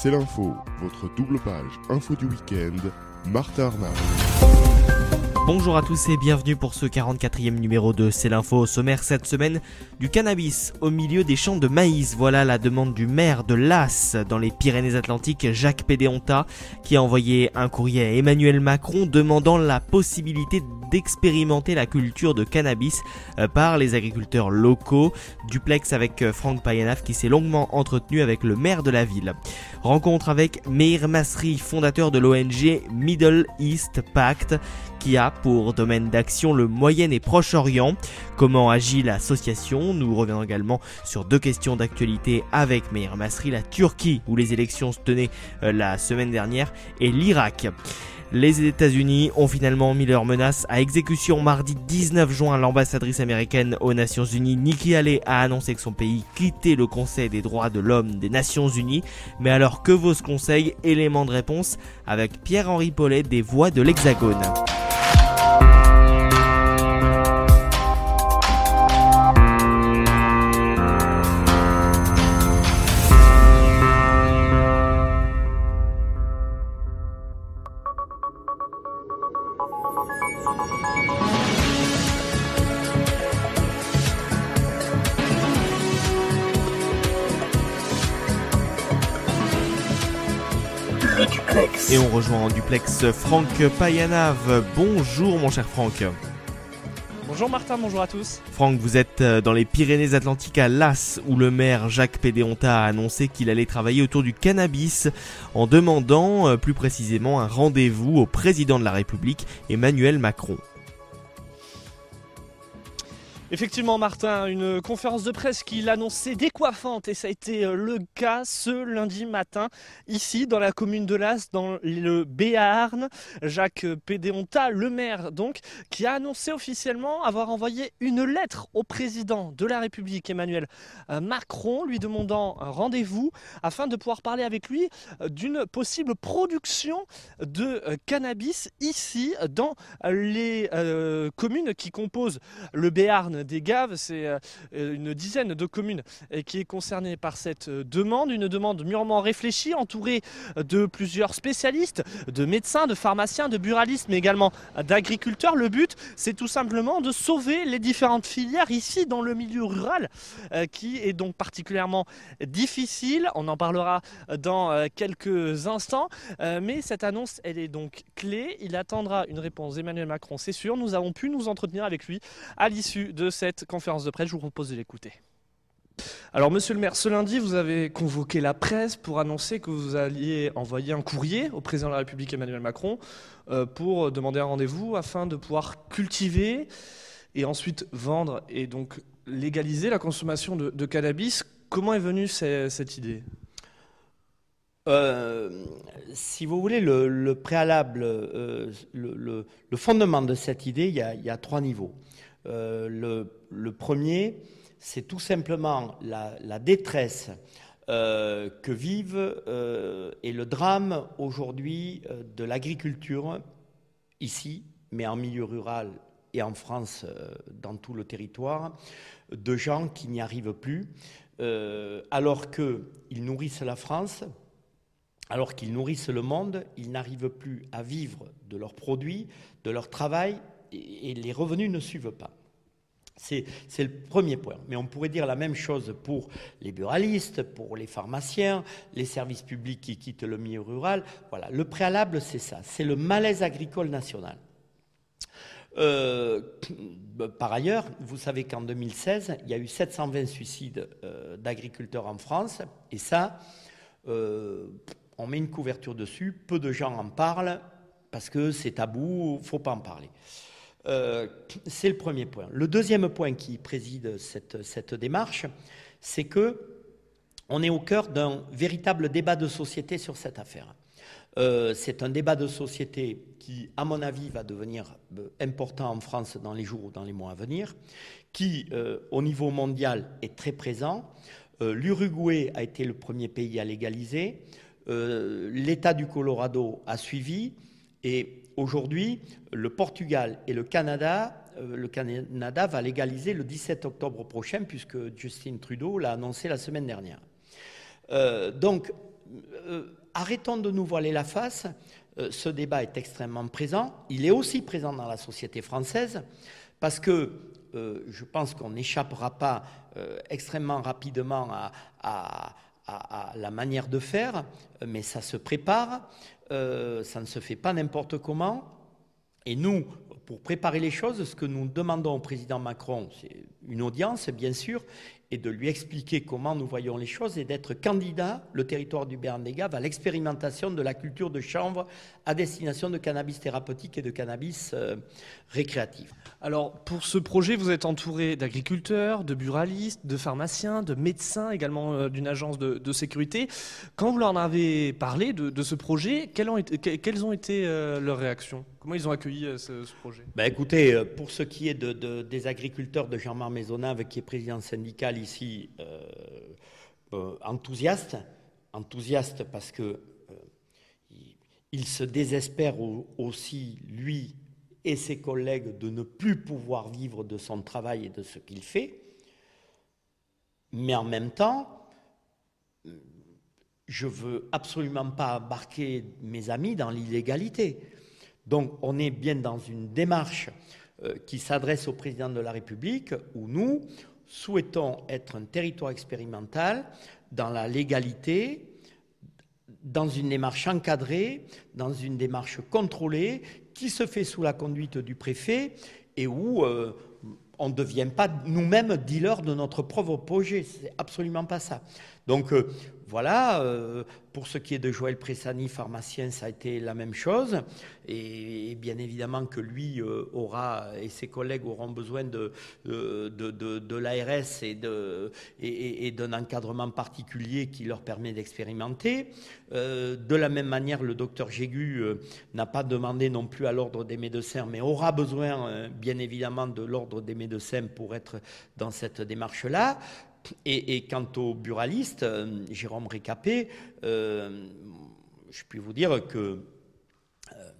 C'est l'info, votre double page info du week-end, Martin Arnaud. Bonjour à tous et bienvenue pour ce 44e numéro de C'est l'info sommaire cette semaine du cannabis au milieu des champs de maïs. Voilà la demande du maire de Las dans les Pyrénées-Atlantiques, Jacques Pédéonta, qui a envoyé un courrier à Emmanuel Macron demandant la possibilité d'expérimenter la culture de cannabis euh, par les agriculteurs locaux. Duplex avec euh, Franck Payanaf qui s'est longuement entretenu avec le maire de la ville. Rencontre avec Meir Masri, fondateur de l'ONG Middle East Pact, qui a pour domaine d'action le Moyen et Proche-Orient. Comment agit l'association? Nous reviendrons également sur deux questions d'actualité avec Meir Masri, la Turquie où les élections se tenaient euh, la semaine dernière et l'Irak. Les États-Unis ont finalement mis leur menace à exécution mardi 19 juin. L'ambassadrice américaine aux Nations Unies, Nikki Haley, a annoncé que son pays quittait le Conseil des droits de l'homme des Nations Unies. Mais alors que vaut ce conseil? Élément de réponse avec Pierre-Henri Paulet des Voix de l'Hexagone. Et on rejoint en duplex Franck Payanave. Bonjour mon cher Franck. Bonjour Martin, bonjour à tous. Franck, vous êtes euh, dans les Pyrénées-Atlantiques à Las où le maire Jacques Pédéonta a annoncé qu'il allait travailler autour du cannabis en demandant euh, plus précisément un rendez-vous au président de la République Emmanuel Macron. Effectivement, Martin, une conférence de presse qui l'annonçait décoiffante et ça a été euh, le cas ce lundi matin, ici dans la commune de Las, dans le Béarn. Jacques Pédéonta, le maire donc, qui a annoncé officiellement avoir envoyé une lettre au président de la République, Emmanuel euh, Macron, lui demandant un rendez-vous afin de pouvoir parler avec lui euh, d'une possible production de cannabis ici dans les communes qui composent le Béarn des Gaves, c'est euh, une dizaine de communes euh, qui est concernée par cette euh, demande, une demande mûrement réfléchie, entourée de plusieurs spécialistes, de médecins, de pharmaciens, de buralistes, mais également d'agriculteurs. Le but, c'est tout simplement de sauver les différentes filières ici dans le milieu rural, qui est donc particulièrement difficile. On en parlera dans quelques instants, mais cette annonce, elle est donc clé. Il attendra une réponse d'Emmanuel Macron, c'est sûr. Nous avons pu nous entretenir avec lui à l'issue de cette conférence de presse. Je vous propose de l'écouter. Alors, monsieur le maire, ce lundi, vous avez convoqué la presse pour annoncer que vous alliez envoyer un courrier au président de la République Emmanuel Macron euh, pour demander un rendez-vous afin de pouvoir cultiver et ensuite vendre et donc légaliser la consommation de, cannabis. Comment est venue cette idée? Euh, si vous voulez, le, préalable, euh, le, fondement de cette idée, il y a trois niveaux. Euh, le, premier, c'est tout simplement la, détresse euh, que vivent euh, et le drame aujourd'hui de l'agriculture ici, mais en milieu rural et en France, dans tout le territoire, de gens qui n'y arrivent plus, alors qu'ils nourrissent la France, alors qu'ils nourrissent le monde, ils n'arrivent plus à vivre de leurs produits, de leur travail, et les revenus ne suivent pas. C'est le premier point. Mais on pourrait dire la même chose pour les buralistes, pour les pharmaciens, les services publics qui quittent le milieu rural. Voilà, le préalable, c'est ça. C'est le malaise agricole national. Euh, par ailleurs, vous savez qu'en 2016, il y a eu 720 suicides euh, d'agriculteurs en France. Et ça, euh, on met une couverture dessus. Peu de gens en parlent parce que c'est tabou, il ne faut pas en parler. Euh, c'est le premier point. Le deuxième point qui préside cette, démarche, c'est que on est au cœur d'un véritable débat de société sur cette affaire. Euh, c'est un débat de société qui, à mon avis, va devenir euh, important en France dans les jours ou dans les mois à venir, qui, au niveau mondial, est très présent. L'Uruguay a été le premier pays à légaliser. L'État du Colorado a suivi. Et Aujourd'hui, le Portugal et le Canada, euh, le Canada va légaliser le 17 octobre prochain, puisque Justin Trudeau l'a annoncé la semaine dernière. Euh, donc, arrêtons de nous voiler la face. ce débat est extrêmement présent. Il est aussi présent dans la société française parce que je pense qu'on n'échappera pas extrêmement rapidement à, la manière de faire, mais ça se prépare, ça ne se fait pas n'importe comment. Et nous, pour préparer les choses, ce que nous demandons au président Macron, c'est une audience, bien sûr, et de lui expliquer comment nous voyons les choses et d'être candidat, le territoire du béarn à l'expérimentation de la culture de chanvre à destination de cannabis thérapeutique et de cannabis euh, récréatif. Alors, pour ce projet, vous êtes entouré d'agriculteurs, de buralistes, de pharmaciens, de médecins, également euh, d'une agence de, sécurité. Quand vous leur en avez parlé de, ce projet, quelles ont été, quelles ont été euh, leurs réactions? Comment ils ont accueilli ce, projet? Ben Écoutez, pour ce qui est des agriculteurs de Jean-Marc Maisonnave, qui est président syndical ici euh, euh, enthousiaste, enthousiaste parce que euh, il se désespère aussi, lui et ses collègues, de ne plus pouvoir vivre de son travail et de ce qu'il fait. Mais en même temps, je veux absolument pas embarquer mes amis dans l'illégalité. Donc on est bien dans une démarche qui s'adresse au président de la République où nous, souhaitons être un territoire expérimental dans la légalité, dans une démarche encadrée, dans une démarche contrôlée, qui se fait sous la conduite du préfet et où euh, on ne devient pas nous-mêmes dealers de notre propre projet. C'est absolument pas ça. Donc euh, voilà, euh, pour ce qui est de Joël Pressani, pharmacien, ça a été la même chose. Et, bien évidemment que lui euh, aura, et ses collègues auront besoin de, de, l'ARS et, et, d'un encadrement particulier qui leur permet d'expérimenter. de la même manière, le docteur Jégu n'a pas demandé non plus à l'ordre des médecins, mais aura besoin bien évidemment de l'ordre des médecins pour être dans cette démarche-là. Et, quant au buraliste, euh, Jérôme Récapé, euh, je puis vous dire que euh,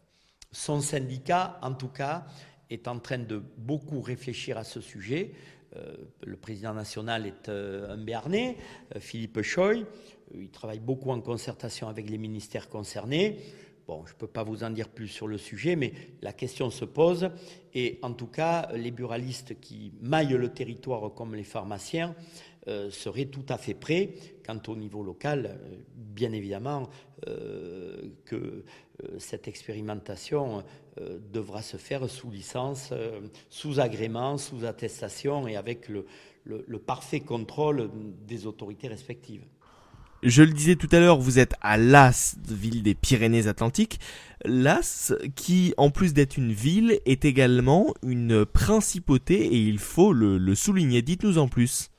son syndicat, en tout cas, est en train de beaucoup réfléchir à ce sujet. le président national est un Béarnais, Philippe Choy. Il travaille beaucoup en concertation avec les ministères concernés. Bon, je ne peux pas vous en dire plus sur le sujet, mais la question se pose. Et en tout cas, les buralistes qui maillent le territoire comme les pharmaciens euh, serait tout à fait prêt. Quant au niveau local, euh, bien évidemment euh, que cette expérimentation devra se faire sous licence, sous agrément, sous attestation et avec le parfait contrôle des autorités respectives. Je le disais tout à l'heure, vous êtes à Las, ville des Pyrénées-Atlantiques. Las, qui en plus d'être une ville, est également une principauté et il faut le, souligner. Dites-nous en plus.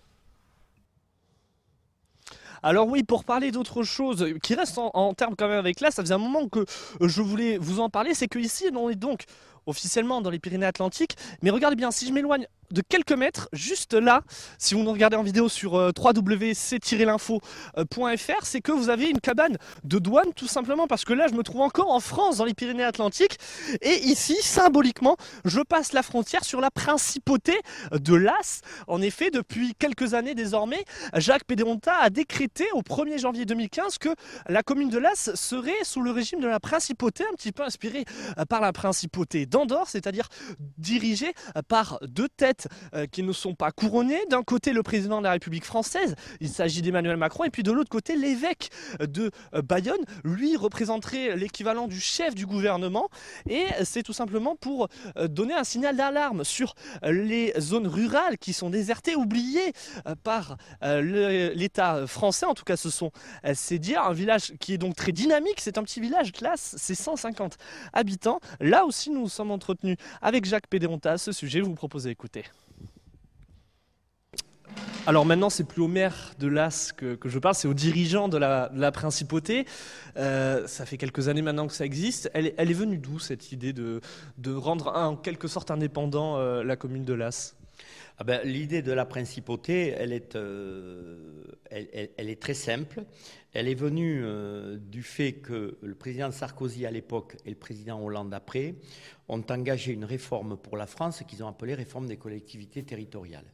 Alors oui, pour parler d'autre chose qui reste en, termes quand même avec là, ça faisait un moment que je voulais vous en parler, c'est que ici on est donc officiellement dans les Pyrénées-Atlantiques, mais regardez bien, si je m'éloigne de quelques mètres, juste là, si vous nous regardez en vidéo sur euh, www.c-l'info.fr, c'est que vous avez une cabane de douane tout simplement parce que là je me trouve encore en France dans les Pyrénées-Atlantiques. Et ici symboliquement je passe la frontière sur la principauté de Las. En effet depuis quelques années désormais Jacques Pédéronta a décrété au 1er janvier 2015 que la commune de Las serait sous le régime de la principauté un petit peu inspirée euh, par la principauté d'Andorre, c'est-à-dire dirigée euh, par deux têtes euh, qui ne sont pas couronnés. D'un côté, le président de la République française, il s'agit d'Emmanuel Macron, et puis de l'autre côté, l'évêque de euh, Bayonne, lui représenterait l'équivalent du chef du gouvernement, et c'est tout simplement pour euh, donner un signal d'alarme sur les zones rurales qui sont désertées, oubliées par l'État français, en tout cas ce sont c'est dire un village qui est donc très dynamique, c'est un petit village classe, c'est 150 habitants. Là aussi nous nous sommes entretenus avec Jacques Pédéronta à ce sujet, je vous propose d'écouter. Alors maintenant, c'est plus au maire de l'As que, je parle, c'est aux dirigeants de la, principauté. Euh, ça fait quelques années maintenant que ça existe. Elle, est venue d'où cette idée de, rendre en quelque sorte indépendant euh, la commune de l'As? Ah ben, L'idée de la principauté, euh, elle, est très simple. Elle est venue du fait que le président Sarkozy à l'époque et le président Hollande après ont engagé une réforme pour la France qu'ils ont appelée réforme des collectivités territoriales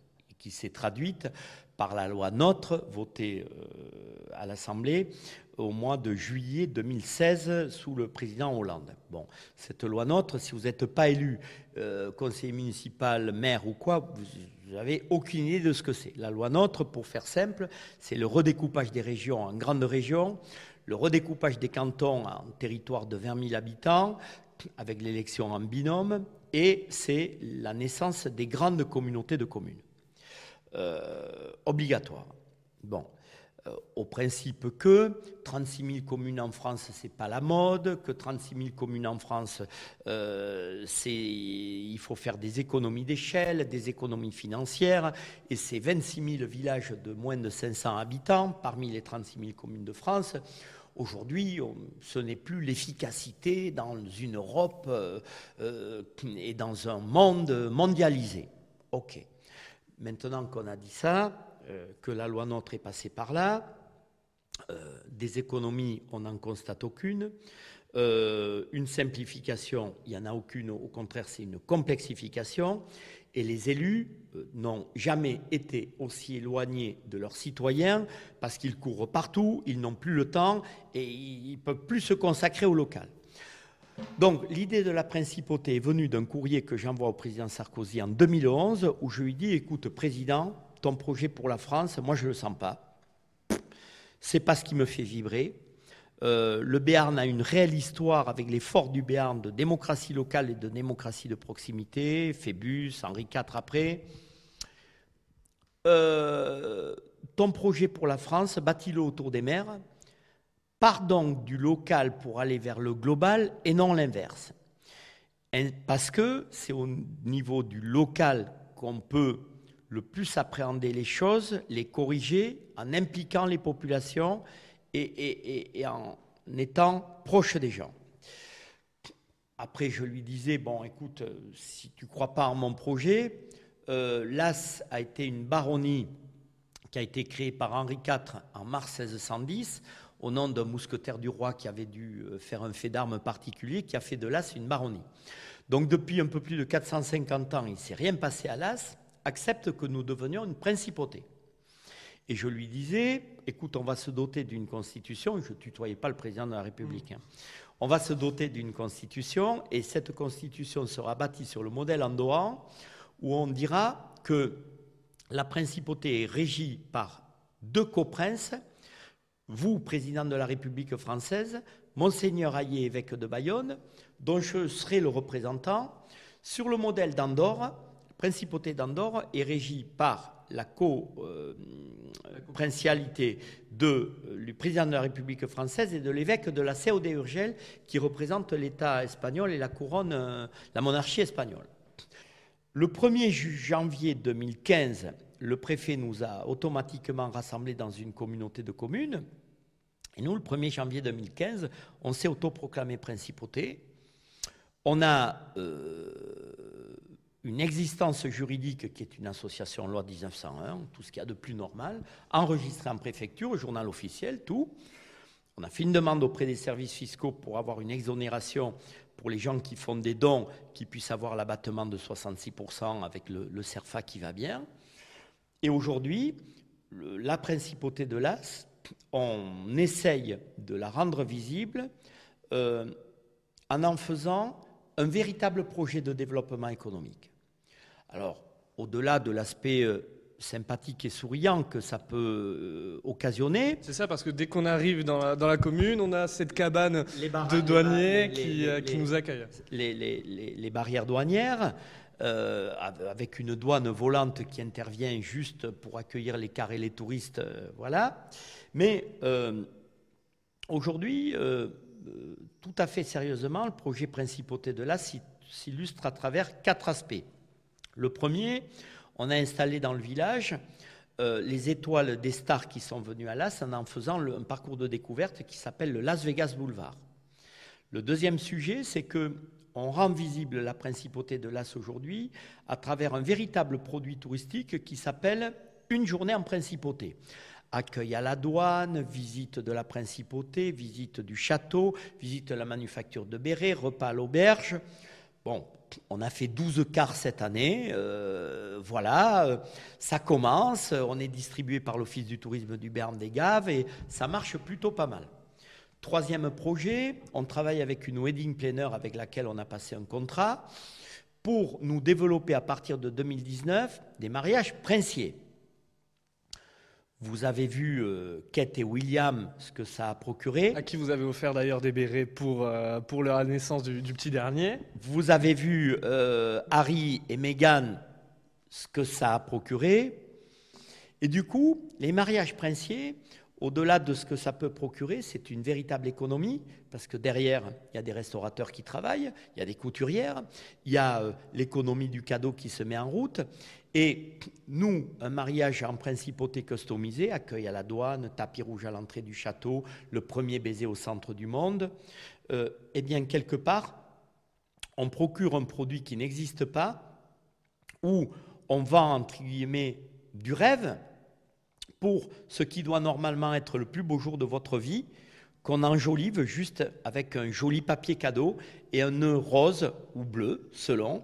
qui s'est traduite par la loi NOTRe, votée euh, à l'Assemblée, au mois de juillet 2016 sous le président Hollande. Bon, cette loi NOTRe, si vous n'êtes pas élu euh, conseiller municipal, maire ou quoi, vous n'avez aucune idée de ce que c'est. La loi NOTRe, pour faire simple, c'est le redécoupage des régions en grandes régions, le redécoupage des cantons en territoires de 20 000 habitants, avec l'élection en binôme, et c'est la naissance des grandes communautés de communes. Euh, obligatoire. Bon. Euh, au principe que 36 000 communes en France, c'est pas la mode, que 36 000 communes en France, euh, c'est, il faut faire des économies d'échelle, des économies financières, et c'est 26 000 villages de moins de 500 habitants parmi les 36 000 communes de France. Aujourd'hui, ce n'est plus l'efficacité dans une Europe et dans un monde mondialisé. OK. Maintenant qu'on a dit ça, euh, que la loi NOTRe est passée par là. Euh, des économies, on n'en constate aucune. Euh, une simplification, il n'y en a aucune. Au contraire, c'est une complexification. Et les élus n'ont jamais été aussi éloignés de leurs citoyens parce qu'ils courent partout, ils n'ont plus le temps et ils ne peuvent plus se consacrer au local. Donc l'idée de la principauté est venue d'un courrier que j'envoie au président Sarkozy en 2011 où je lui dis écoute président, ton projet pour la France, moi je ne le sens pas. C'est pas ce qui me fait vibrer. Euh, le Béarn a une réelle histoire avec les forts du Béarn de démocratie locale et de démocratie de proximité, Phébus, Henri IV après. Euh, ton projet pour la France, bâtis-le autour des mers, part donc du local pour aller vers le global et non l'inverse. Parce que c'est au niveau du local qu'on peut le plus appréhender les choses, les corriger en impliquant les populations et, en étant proche des gens. Après, je lui disais, bon, écoute, si tu ne crois pas en mon projet, euh, l'As a été une baronnie qui a été créée par Henri IV en mars 1610 au nom d'un mousquetaire du roi qui avait dû euh, faire un fait d'armes particulier, qui a fait de l'As une baronnie. Donc depuis un peu plus de 450 ans, il ne s'est rien passé à l'As accepte que nous devenions une principauté. Et je lui disais, écoute, on va se doter d'une constitution, je ne tutoyais pas le président de la République, hein. on va se doter d'une constitution, et cette constitution sera bâtie sur le modèle andorran, où on dira que la principauté est régie par deux coprinces, vous, président de la République française, Monseigneur Hayé, évêque de Bayonne, dont je serai le représentant, sur le modèle d'Andorre, principauté d'Andorre est régie par la co-princialité de, du président de la République française et de l'évêque de la COD Urgel, qui représente l'État espagnol et la couronne, euh, la monarchie espagnole. Le 1er janvier 2015, le préfet nous a automatiquement rassemblés dans une communauté de communes. Et nous, le 1er janvier 2015, on s'est autoproclamé principauté. On a euh, une existence juridique qui est une association loi 1901, tout ce qu'il y a de plus normal, enregistré en préfecture, au journal officiel, tout. On a fait une demande auprès des services fiscaux pour avoir une exonération pour les gens qui font des dons, qui puissent avoir l'abattement de 66% avec le, CERFA qui va bien. Et aujourd'hui, la principauté de l'AS, on essaye de la rendre visible euh, en en faisant un véritable projet de développement économique. Alors, au-delà de l'aspect euh, sympathique et souriant que ça peut euh, occasionner. C'est ça, parce que dès qu'on arrive dans la, commune, on a cette cabane de douaniers qui, qui, nous accueille. Les, barrières douanières, avec une douane volante qui intervient juste pour accueillir les cars et les touristes, voilà. Mais aujourd'hui, tout à fait sérieusement, le projet Principauté de là s'illustre à travers quatre aspects. Le premier, on a installé dans le village euh, les étoiles des stars qui sont venues à Las en faisant un parcours de découverte qui s'appelle le Las Vegas Boulevard. Le deuxième sujet, c'est que on rend visible la principauté de Las aujourd'hui à travers un véritable produit touristique qui s'appelle Une journée en principauté. Accueil à la douane, visite de la principauté, visite du château, visite de la manufacture de Béret, repas à l'auberge. Bon, on a fait 12 quarts cette année. Euh, voilà, euh, ça commence. On est distribué par l'Office du tourisme du Berne des Gaves et ça marche plutôt pas mal. Troisième projet, on travaille avec une wedding planner avec laquelle on a passé un contrat pour nous développer à partir de 2019 des mariages princiers. Vous avez vu euh, Kate et William, ce que ça a procuré. À qui vous avez offert d'ailleurs des bérets pour, euh, pour la naissance du, petit dernier. Vous avez vu euh, Harry et Meghan, ce que ça a procuré. Et du coup, les mariages princiers, au-delà de ce que ça peut procurer, c'est une véritable économie, parce que derrière, il y a des restaurateurs qui travaillent, il y a des couturières, il y a l'économie du cadeau qui se met en route, et nous, un mariage en principauté customisé, accueil à la douane, tapis rouge à l'entrée du château, le premier baiser au centre du monde, euh, eh bien, quelque part, on procure un produit qui n'existe pas, ou on vend, entre guillemets, du rêve pour ce qui doit normalement être le plus beau jour de votre vie, qu'on enjolive juste avec un joli papier cadeau et un nœud rose ou bleu, selon,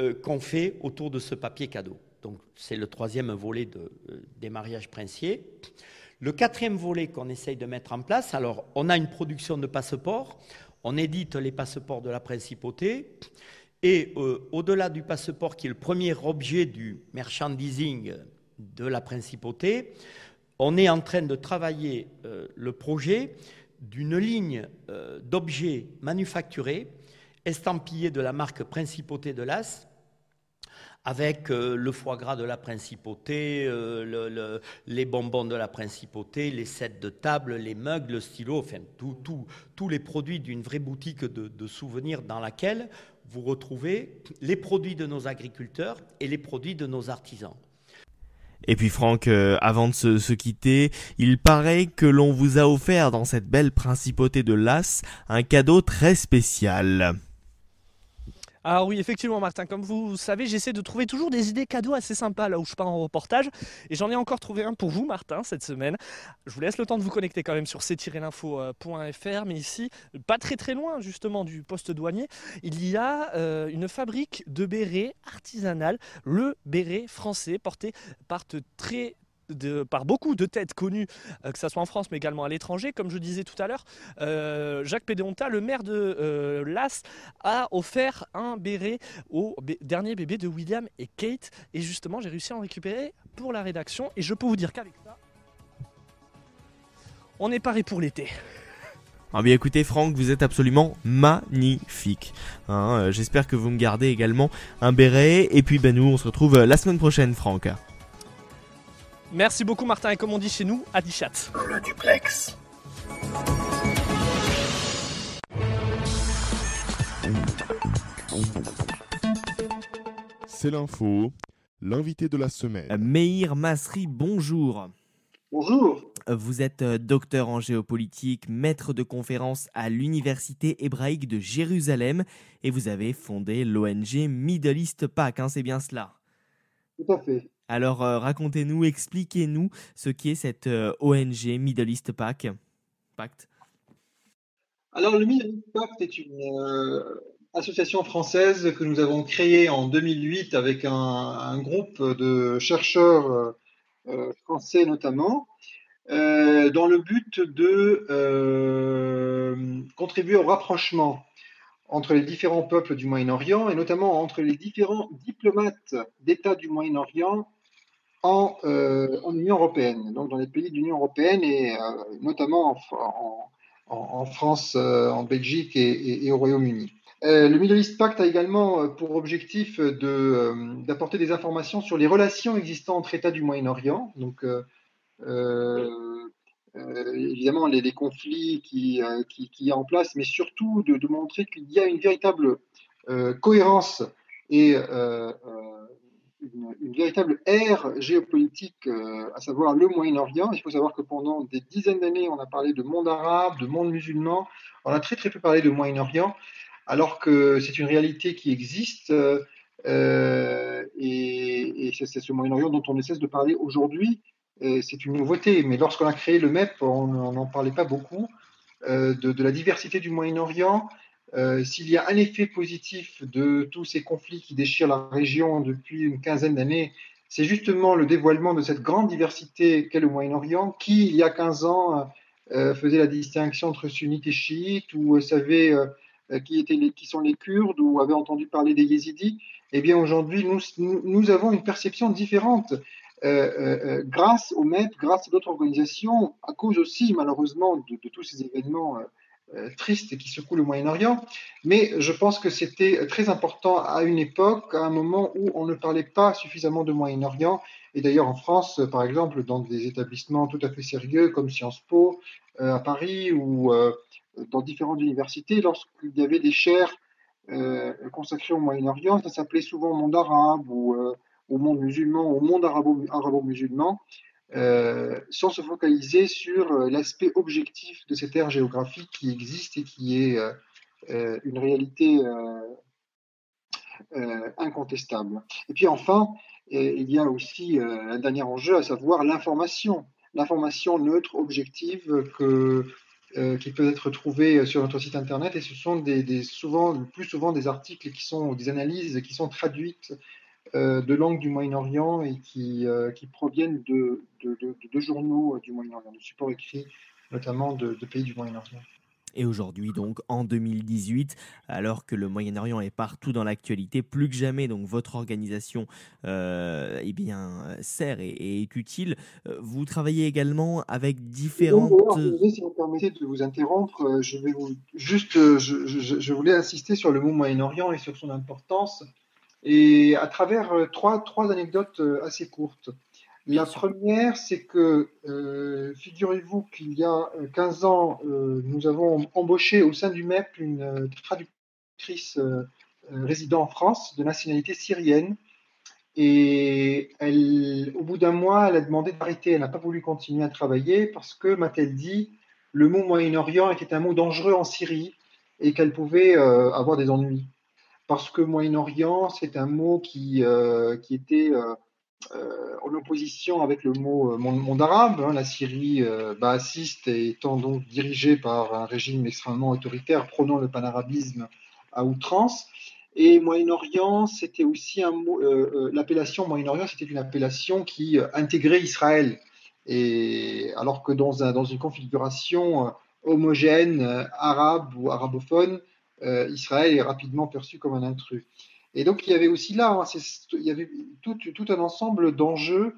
euh, qu'on fait autour de ce papier cadeau. Donc c'est le troisième volet euh, des mariages princiers. Le quatrième volet qu'on essaye de mettre en place, alors on a une production de passeports, on édite les passeports de la principauté, et euh, au-delà du passeport qui est le premier objet du merchandising de la principauté, on est en train de travailler euh, le projet d'une ligne d'objets manufacturés estampillés de la marque Principauté de l'As avec euh, le foie gras de la principauté, euh, les bonbons de la principauté, les sets de table, les mugs, le stylo, enfin tous les produits d'une vraie boutique de, souvenirs dans laquelle vous retrouvez les produits de nos agriculteurs et les produits de nos artisans. Et puis Franck, euh, avant de se, se, quitter, il paraît que l'on vous a offert dans cette belle principauté de Las un cadeau très spécial. Ah oui, effectivement, Martin, comme vous savez, j'essaie de trouver toujours des idées cadeaux assez sympas là où je pars en reportage. Et j'en ai encore trouvé un pour vous, Martin, cette semaine. Je vous laisse le temps de vous connecter quand même sur c-l'info.fr. Mais ici, pas très très loin justement du poste douanier, il y a euh, une fabrique de bérets artisanale, le béret français, porté par de très par beaucoup de têtes connues, euh, que ce soit en France mais également à l'étranger. Comme je disais tout à l'heure, euh, Jacques Pédéonta, le maire de euh, Las, a offert un béret au dernier bébé de William et Kate. Et justement, j'ai réussi à en récupérer pour la rédaction. Et je peux vous dire qu'avec ça, on est paré pour l'été. Ah bien écoutez Franck, vous êtes absolument magnifique. Hein, j'espère que vous me gardez également un béret. Et puis ben nous on se retrouve la semaine prochaine Franck. Merci beaucoup Martin et comme on dit chez nous, à. Le duplex. C'est l'info, l'invité de la semaine. Meir Masri, bonjour. Bonjour. Vous êtes euh, docteur en géopolitique, maître de conférence à l'Université hébraïque de Jérusalem et vous avez fondé l'ONG Middle East PAC, hein, c'est bien cela? Tout à fait. Alors euh, racontez-nous, expliquez-nous ce qu'est cette euh, ONG Middle East Pact. Alors le Middle East Pact est une euh, association française que nous avons créée en 2008 avec un, groupe de chercheurs français notamment, dans le but de contribuer au rapprochement entre les différents peuples du Moyen-Orient et notamment entre les différents diplomates d'États du Moyen-Orient euh, en, Union européenne, donc dans les pays de l'Union européenne et euh, notamment en, France, euh, en Belgique et, au Royaume-Uni. le Middle East Pact a également pour objectif d'apporter des informations sur les relations existantes entre États du Moyen-Orient, donc évidemment les, conflits qui, qui, y a en place, mais surtout de, de montrer qu'il y a une véritable cohérence et une, véritable ère géopolitique, euh, à savoir le Moyen-Orient. Il faut savoir que pendant des dizaines d'années, on a parlé de monde arabe, de monde musulman. On a très très peu parlé de Moyen-Orient, alors que c'est une réalité qui existe. Euh, et, c'est ce Moyen-Orient dont on ne cesse de parler aujourd'hui. C'est une nouveauté, mais lorsqu'on a créé le MEP, on n'en parlait pas beaucoup euh, de, de, la diversité du Moyen-Orient, euh, s'il y a un effet positif de tous ces conflits qui déchirent la région depuis une quinzaine d'années, c'est justement le dévoilement de cette grande diversité qu'est le Moyen-Orient, qui, il y a 15 ans, faisait la distinction entre sunnites et chiites, ou savait qui, étaient les, qui sont les Kurdes, ou avait entendu parler des yézidis, eh bien aujourd'hui, nous, avons une perception différente. grâce au MEP, grâce à d'autres organisations, à cause aussi malheureusement de, tous ces événements euh, triste qui secoue le Moyen-Orient, mais je pense que c'était très important à une époque, à un moment où on ne parlait pas suffisamment de Moyen-Orient. Et d'ailleurs en France, par exemple, dans des établissements tout à fait sérieux comme Sciences Po euh, à Paris ou euh, dans différentes universités, lorsqu'il y avait des chaires consacrées au Moyen-Orient, ça s'appelait souvent monde arabe ou au monde musulman, au monde arabo-musulman. Euh, sans se focaliser sur euh, l'aspect objectif de cette ère géographique qui existe et qui est euh, une réalité incontestable. Et puis enfin, il y a aussi un dernier enjeu, à savoir l'information. L'information neutre, objective, qui peut être trouvée sur notre site internet, et ce sont souvent, le plus souvent des articles qui sont des analyses qui sont traduites de langues du Moyen-Orient et qui, euh, qui proviennent de, de, journaux du Moyen-Orient, de supports écrits notamment de, pays du Moyen-Orient. Et aujourd'hui, donc en 2018, alors que le Moyen-Orient est partout dans l'actualité, plus que jamais, donc votre organisation euh, eh bien, sert et, est utile. Euh, vous travaillez également avec différentes. si vous permettez de vous interrompre, je vais vous juste, je, je voulais insister sur le mot Moyen-Orient et sur son importance et à travers euh, trois, trois anecdotes euh, assez courtes. La première, c'est que, euh, figurez-vous qu'il y a 15 ans, nous avons embauché au sein du MEP une traductrice résidant en France de nationalité syrienne. Et elle, au bout d'un mois, elle a demandé d'arrêter. Elle n'a pas voulu continuer à travailler parce que, m'a-t-elle dit, le mot Moyen-Orient était un mot dangereux en Syrie et qu'elle pouvait avoir des ennuis parce que Moyen-Orient, c'est un mot qui, euh, qui était euh, euh, en opposition avec le mot monde, arabe, hein, la Syrie baassiste étant donc dirigée par un régime extrêmement autoritaire prônant le panarabisme à outrance. Et Moyen-Orient, c'était aussi un mot, l'appellation Moyen-Orient, c'était une appellation qui intégrait Israël. Et alors que dans, un, dans une configuration homogène, arabe ou arabophone, euh, Israël est rapidement perçu comme un intrus. Et donc il y avait aussi là, hein, il y avait tout, un ensemble d'enjeux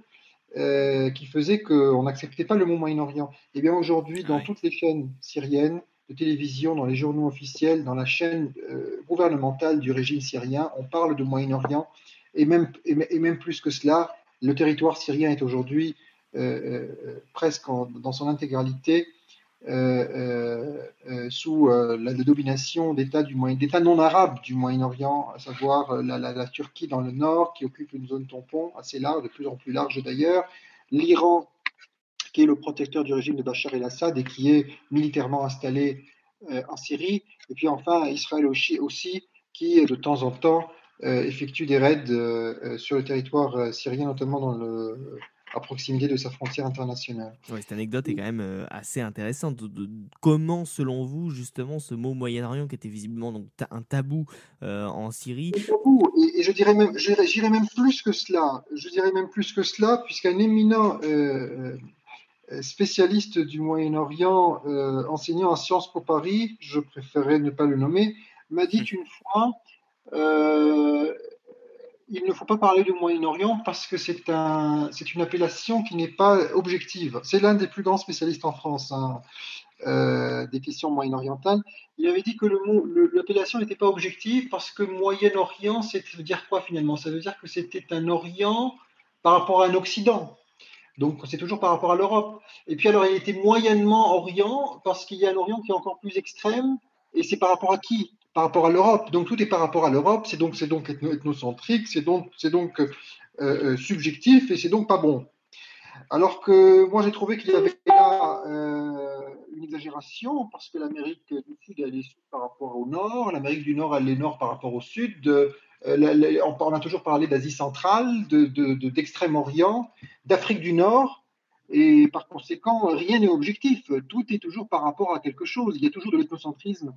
euh, qui faisaient qu'on n'acceptait pas le mot Moyen-Orient. Et eh bien aujourd'hui, dans toutes les chaînes syriennes de télévision, dans les journaux officiels, dans la chaîne euh, gouvernementale du régime syrien, on parle de Moyen-Orient. Et même, et, même plus que cela, le territoire syrien est aujourd'hui presque dans son intégralité sous la, domination d'États non arabes du Moyen-Orient, à savoir la, Turquie dans le nord, qui occupe une zone tampon assez large, de plus en plus large d'ailleurs, l'Iran, qui est le protecteur du régime de Bachar el-Assad et qui est militairement installé en Syrie, et puis enfin Israël aussi qui de temps en temps effectue des raids sur le territoire syrien, notamment dans le à proximité de sa frontière internationale. Ouais, cette anecdote est quand même euh, assez intéressante. De, comment, selon vous, justement, ce mot Moyen-Orient, qui était visiblement donc, un tabou euh, en Syrie. Un tabou, et, je dirais même, j'irais même plus que cela. Je dirais même plus que cela, puisqu'un éminent euh, spécialiste du Moyen-Orient, enseignant en Sciences Po Paris, je préférerais ne pas le nommer, m'a dit hum. une fois il ne faut pas parler du Moyen-Orient parce que c'est un, une appellation qui n'est pas objective. C'est l'un des plus grands spécialistes en France hein, euh, des questions moyen-orientales. Il avait dit que l'appellation n'était pas objective parce que Moyen-Orient, ça veut dire quoi finalement? Ça veut dire que c'était un Orient par rapport à un Occident. Donc c'est toujours par rapport à l'Europe. Et puis alors il était moyennement Orient parce qu'il y a un Orient qui est encore plus extrême. Et c'est par rapport à qui? Par rapport à l'Europe. Donc tout est par rapport à l'Europe, c'est donc, donc ethnocentrique, c'est donc, donc euh, euh, subjectif et c'est donc pas bon. Alors que moi j'ai trouvé qu'il y avait là euh, une exagération parce que l'Amérique du Sud elle est sud par rapport au Nord, l'Amérique du Nord elle est nord par rapport au Sud. on a toujours parlé d'Asie centrale, de, d'Extrême-Orient, d'Afrique du Nord. Et par conséquent, rien n'est objectif. Tout est toujours par rapport à quelque chose. Il y a toujours de l'ethnocentrisme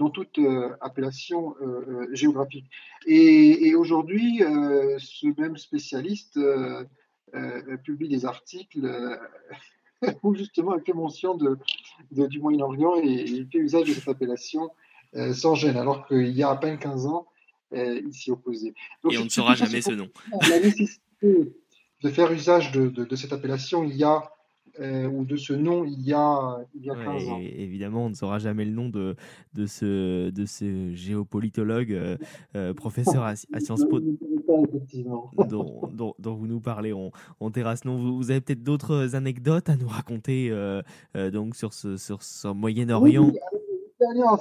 dans toute euh, appellation euh, euh, géographique. Et, aujourd'hui, ce même spécialiste publie des articles où justement elle fait mention de, du Moyen-Orient et, il fait usage de cette appellation sans gêne, alors qu'il y a à peine 15 ans, il s'y opposait. et on ne saura jamais ce nom. La nécessité de faire usage de, de cette appellation, il y a euh, ou de ce nom il y a, il y a 15 ans. Évidemment, on ne saura jamais le nom de, de, ce, de ce géopolitologue, euh, euh, professeur à, Sciences Po, dont, dont, dont, vous nous parlez en, terrasse. Non, vous, vous avez peut-être d'autres anecdotes à nous raconter donc sur ce, sur ce Moyen-Orient? Oui,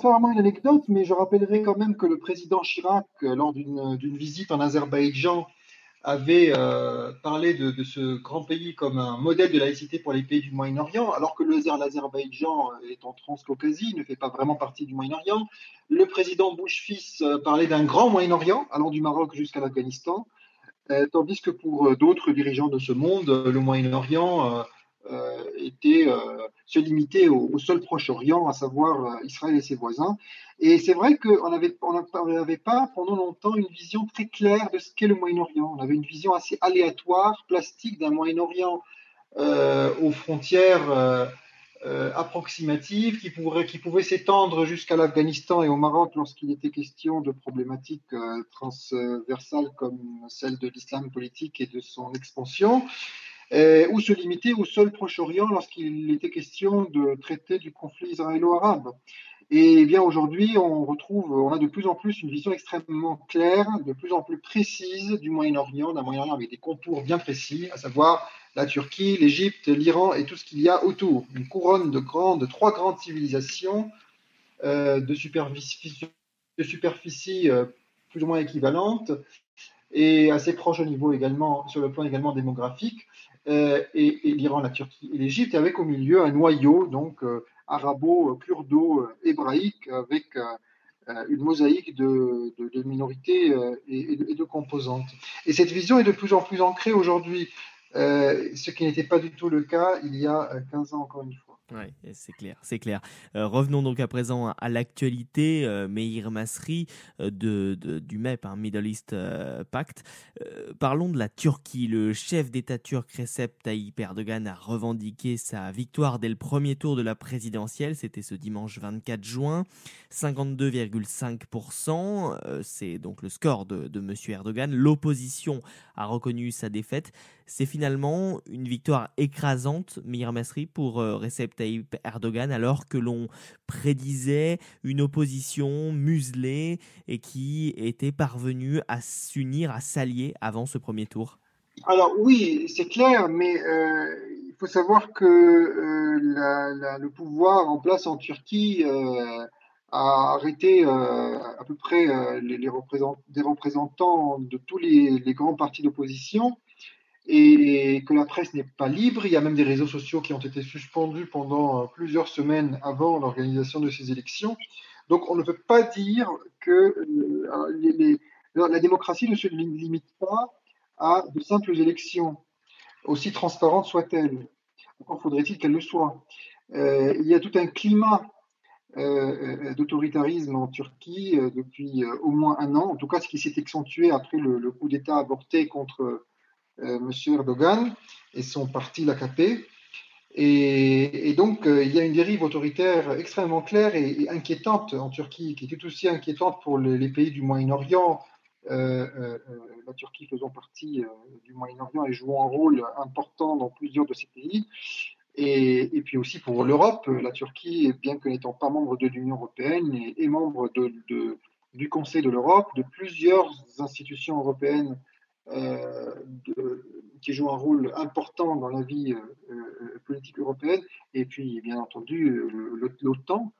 faire vraiment une anecdote, mais je rappellerai quand même que le président Chirac, lors d'une visite en Azerbaïdjan, avait euh, parlé de, ce grand pays comme un modèle de laïcité pour les pays du Moyen-Orient, alors que l'Azerbaïdjan est en Transcaucasie, ne fait pas vraiment partie du Moyen-Orient. Le président Bush fils euh, parlait d'un grand Moyen-Orient, allant du Maroc jusqu'à l'Afghanistan, euh, tandis que pour d'autres dirigeants de ce monde, le Moyen-Orient était, euh, se limiter au, seul Proche-Orient, à savoir euh, Israël et ses voisins. Et c'est vrai qu'on n'avait pas pendant longtemps une vision très claire de ce qu'est le Moyen-Orient. On avait une vision assez aléatoire, plastique d'un Moyen-Orient aux frontières approximatives qui, pourrait, qui pouvaient s'étendre jusqu'à l'Afghanistan et au Maroc lorsqu'il était question de problématiques transversales comme celle de l'islam politique et de son expansion. Euh, ou se limiter au seul Proche-Orient lorsqu'il était question de traiter du conflit israélo-arabe. Et bien aujourd'hui, on retrouve, on a de plus en plus une vision extrêmement claire, de plus en plus précise du Moyen-Orient, d'un Moyen-Orient avec des contours bien précis, à savoir la Turquie, l'Égypte, l'Iran et tout ce qu'il y a autour. Une couronne de trois grandes civilisations euh, de superficie, euh, plus ou moins équivalentes et assez proches au niveau également, sur le plan également démographique, euh, et, l'Iran, la Turquie et l'Égypte, avec au milieu un noyau donc euh, arabo-kurdo-hébraïque avec euh, une mosaïque de, minorités et, de, composantes. Et cette vision est de plus en plus ancrée aujourd'hui, ce qui n'était pas du tout le cas il y a 15 ans encore une fois. Oui, c'est clair, c'est clair. Euh, revenons donc à présent à, l'actualité. Euh, Meir Masri euh, de, du MEP, hein, Middle East Pact. parlons de la Turquie. Le chef d'État turc Recep Tayyip Erdogan a revendiqué sa victoire dès le premier tour de la présidentielle. C'était ce dimanche 24 juin. 52,5%. c'est donc le score de, de M. Erdogan. L'opposition a reconnu sa défaite. C'est finalement une victoire écrasante, Meir Masri, pour Recep Tayyip Erdogan alors que l'on prédisait une opposition muselée et qui était parvenue à s'unir, à s'allier avant ce premier tour. Alors oui, c'est clair, mais euh, il faut savoir que euh, le pouvoir en place en Turquie euh, a arrêté à peu près les, les des représentants de tous les grands partis d'opposition et que la presse n'est pas libre. Il y a même des réseaux sociaux qui ont été suspendus pendant euh, plusieurs semaines avant l'organisation de ces élections. Donc on ne peut pas dire que euh, la démocratie ne se limite pas à de simples élections, aussi transparentes soient-elles. Encore faudrait-il qu'elles le soient. Euh, il y a tout un climat d'autoritarisme en Turquie depuis au moins un an, en tout cas ce qui s'est accentué après le coup d'État avorté contre M. Erdogan et son parti, l'AKP. Et, et, donc, euh, il y a une dérive autoritaire extrêmement claire et, inquiétante en Turquie, qui est tout aussi inquiétante pour les, pays du Moyen-Orient, euh, la Turquie faisant partie du Moyen-Orient et jouant un rôle important dans plusieurs de ces pays. Et, et puis aussi pour l'Europe, la Turquie, bien que n'étant pas membre de l'Union européenne, est, membre du Conseil de l'Europe, de plusieurs institutions européennes euh, qui joue un rôle important dans la vie euh, euh, politique européenne, et puis bien entendu l'OTAN,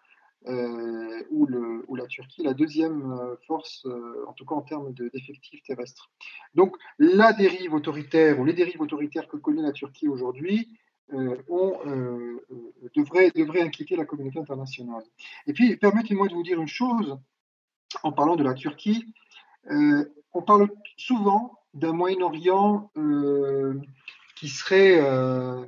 euh, ou, la Turquie, la deuxième force, en tout cas en termes d'effectifs terrestres. Donc la dérive autoritaire ou les dérives autoritaires que connaît la Turquie aujourd'hui devraient, inquiéter la communauté internationale. Et puis permettez-moi de vous dire une chose en parlant de la Turquie. on parle souvent d'un Moyen-Orient euh, qui serait euh,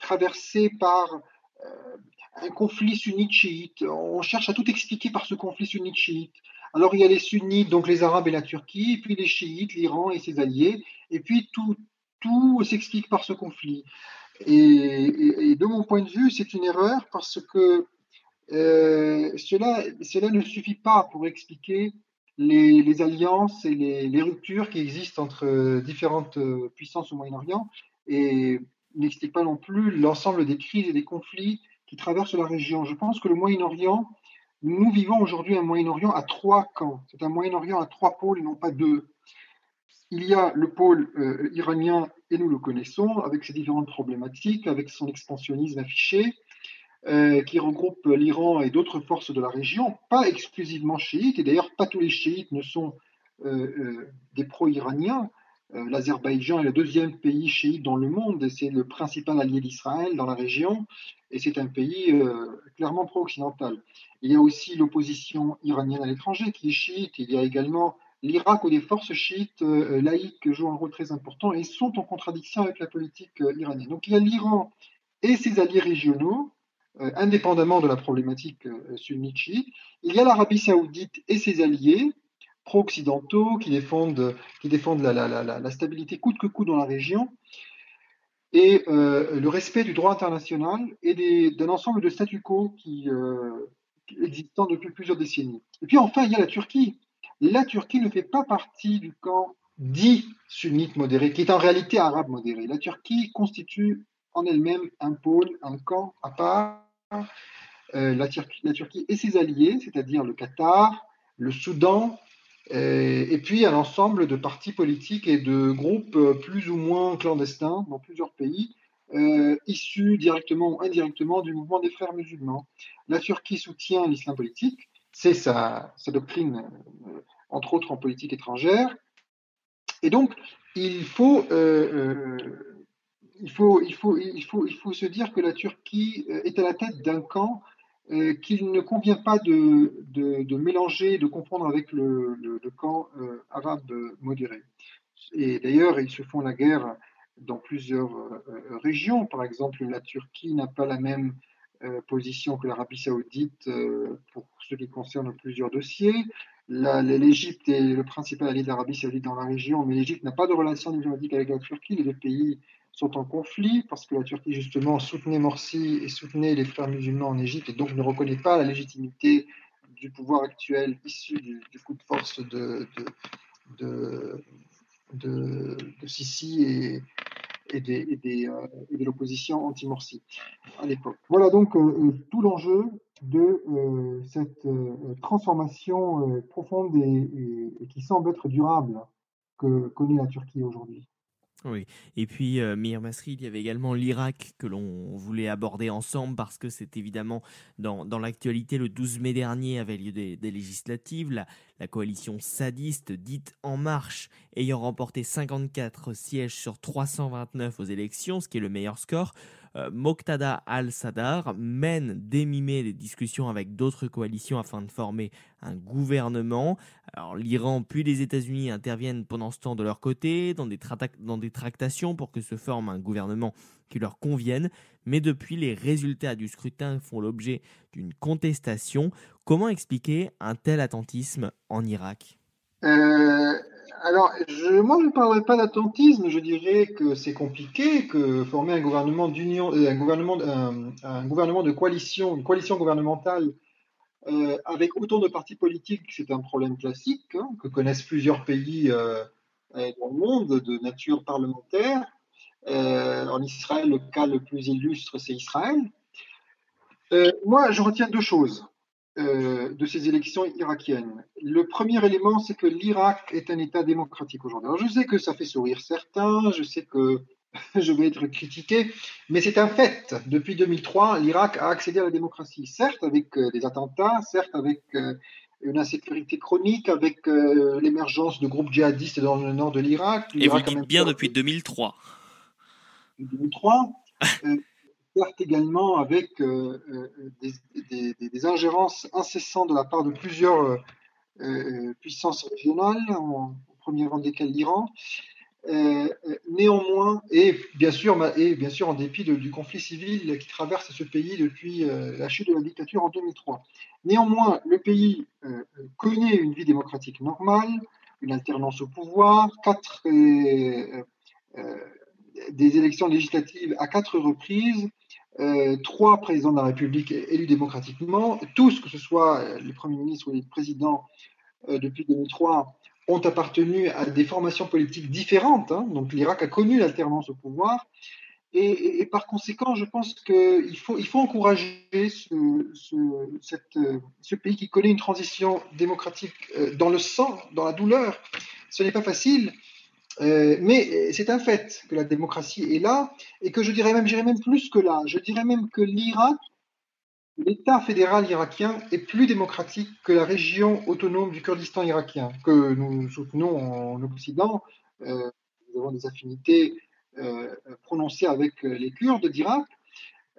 traversé par euh, un conflit sunnite-chiite. On cherche à tout expliquer par ce conflit sunnite-chiite. Alors il y a les sunnites, donc les Arabes et la Turquie, puis les chiites, l'Iran et ses alliés, et puis tout, tout s'explique par ce conflit. Et, de mon point de vue, c'est une erreur parce que cela, cela ne suffit pas pour expliquer les, alliances et les, ruptures qui existent entre différentes puissances au Moyen-Orient et n'explique pas non plus l'ensemble des crises et des conflits qui traversent la région. Je pense que le Moyen-Orient, nous vivons aujourd'hui un Moyen-Orient à trois camps. C'est un Moyen-Orient à trois pôles et non pas deux. Il y a le pôle euh, iranien, et nous le connaissons, avec ses différentes problématiques, avec son expansionnisme affiché, euh, qui regroupe l'Iran et d'autres forces de la région, pas exclusivement chiites, et d'ailleurs pas tous les chiites ne sont euh, des pro-iraniens. L'Azerbaïdjan est le deuxième pays chiite dans le monde, et c'est le principal allié d'Israël dans la région, et c'est un pays clairement pro-occidental. Il y a aussi l'opposition iranienne à l'étranger qui est chiite, il y a également l'Irak où des forces chiites laïques jouent un rôle très important et sont en contradiction avec la politique iranienne. Donc il y a l'Iran et ses alliés régionaux, euh, indépendamment de la problématique euh. Il y a l'Arabie saoudite et ses alliés pro-occidentaux qui défendent, qui défendent la, stabilité coûte que coûte dans la région et euh, le respect du droit international et d'un ensemble de statu quo qui euh, existant depuis plusieurs décennies. Et puis enfin, il y a la Turquie. La Turquie ne fait pas partie du camp dit sunnite modéré, qui est en réalité arabe modéré. La Turquie constitue en elle-même un pôle, un camp à part. Euh, la, Turquie, et ses alliés, c'est-à-dire le Qatar, le Soudan, euh, et puis un ensemble de partis politiques et de groupes euh, plus ou moins clandestins dans plusieurs pays, issus directement ou indirectement du mouvement des frères musulmans. La Turquie soutient l'islam politique, c'est sa, doctrine, entre autres en politique étrangère, et donc il faut il faut, il, faut, il, faut, il faut se dire que la Turquie euh, est à la tête d'un camp euh, qu'il ne convient pas de, de, mélanger, de confondre avec le, le, camp euh, arabe modéré. Et d'ailleurs, ils se font la guerre dans plusieurs régions. Par exemple, la Turquie n'a pas la même position que l'Arabie saoudite pour ce qui concerne plusieurs dossiers. L'Égypte est le principal allié de l'Arabie saoudite dans la région, mais l'Égypte n'a pas de relation diplomatique avec la Turquie. Les deux sont en conflit parce que la Turquie justement soutenait Morsi et soutenait les frères musulmans en Égypte et donc ne reconnaît pas la légitimité du pouvoir actuel issu du, coup de force de, de, de, Sisi et, et, des, euh, et de l'opposition anti-Morsi à l'époque. Voilà donc euh, euh, tout l'enjeu de cette transformation profonde et, qui semble être durable que connaît la Turquie aujourd'hui. Oui, et puis euh, Mir Masri, il y avait également l'Irak que l'on voulait aborder ensemble parce que c'est évidemment dans, dans l'actualité. Le 12 mai dernier avait lieu des, législatives. La, la, coalition sadiste dite En Marche ayant remporté 54 sièges sur 329 aux élections, ce qui est le meilleur score. Euh, Moqtada al-Sadar mène dès mi-mai des discussions avec d'autres coalitions afin de former un gouvernement. Alors l'Iran puis les États-Unis interviennent pendant ce temps de leur côté dans des, dans des tractations pour que se forme un gouvernement qui leur convienne. Mais depuis, les résultats du scrutin font l'objet d'une contestation. Comment expliquer un tel attentisme en Irak? Euh, alors, je, moi, je ne parlerai pas d'attentisme. Je dirais que c'est compliqué, que former un gouvernement d'union, euh, un gouvernement, un, gouvernement de coalition, une coalition gouvernementale euh, avec autant de partis politiques, c'est un problème classique hein, que connaissent plusieurs pays euh, dans le monde de nature parlementaire. en Israël, le cas le plus illustre, c'est Israël. moi, je retiens deux choses. Euh, de ces élections irakiennes. Le premier élément, c'est que l'Irak est un État démocratique aujourd'hui. Alors je sais que ça fait sourire certains, je sais que je vais être critiqué, mais c'est un fait. Depuis 2003, l'Irak a accédé à la démocratie, certes avec euh, des attentats, certes avec euh, une insécurité chronique, avec l'émergence de groupes djihadistes dans le nord de l'Irak. Et vous le dites bien depuis 2003. 2003 certes également avec euh, euh, des, ingérences incessantes de la part de plusieurs euh, puissances régionales, en, au premier rang desquelles l'Iran. néanmoins, et bien sûr, et bien sûr en dépit du conflit civil qui traverse ce pays depuis la chute de la dictature en 2003. Néanmoins, le pays connaît une vie démocratique normale, une alternance au pouvoir, quatre des élections législatives à quatre reprises, euh, trois présidents de la République élus démocratiquement, tous, que ce soit les premiers ministres ou les présidents depuis 2003, ont appartenu à des formations politiques différentes. Hein. Donc l'Irak a connu l'alternance au pouvoir. Et, par conséquent, je pense qu'il faut, encourager ce, pays qui connaît une transition démocratique euh, dans le sang, dans la douleur. Ce n'est pas facile, euh, mais c'est un fait que la démocratie est là et que je dirais même, j'irais même plus que là. Je dirais même que l'Irak, l'État fédéral irakien, est plus démocratique que la région autonome du Kurdistan irakien que nous soutenons en Occident. Euh, nous avons des affinités euh, prononcé avec euh, les Kurdes d'Irak.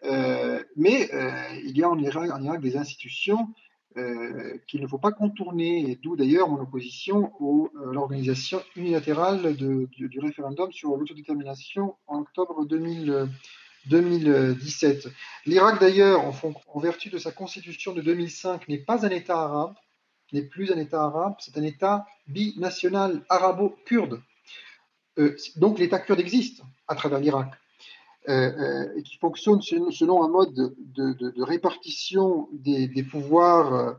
Euh, mais il y a en Irak, en Irak des institutions qu'il ne faut pas contourner, d'où d'ailleurs mon opposition à l'organisation unilatérale du, référendum sur l'autodétermination en octobre 2017. L'Irak d'ailleurs, en, vertu de sa constitution de 2005, n'est pas un État arabe, n'est plus un État arabe, c'est un État binational arabo-kurde. Euh, donc l'État kurde existe à travers l'Irak euh, euh, et qui fonctionne selon un mode de, répartition des, pouvoirs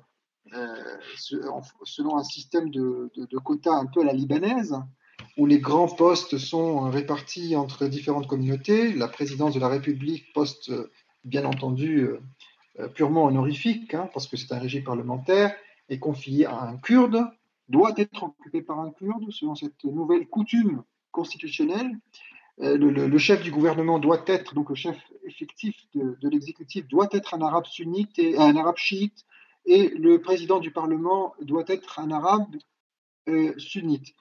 selon un système de, quotas un peu à la libanaise, où les grands postes sont répartis entre différentes communautés. La présidence de la République, poste bien entendu purement honorifique, hein, parce que c'est un régime parlementaire, est confié à un Kurde, doit être occupé par un Kurde, selon cette nouvelle coutume constitutionnel. Euh, le, chef du gouvernement doit être, donc le chef effectif de, l'exécutif doit être un arabe sunnite et un arabe chiite, et le président du Parlement doit être un arabe euh, sunnite.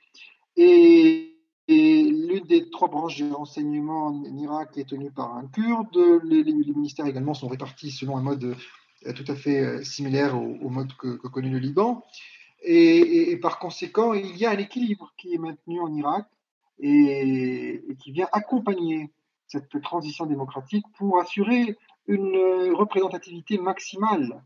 Et, l'une des trois branches de renseignement en Irak est tenue par un kurde. Les, ministères également sont répartis selon un mode euh, tout à fait similaire au, mode que, connaît le Liban. et, par conséquent, il y a un équilibre qui est maintenu en Irak et, qui vient accompagner cette transition démocratique pour assurer une représentativité maximale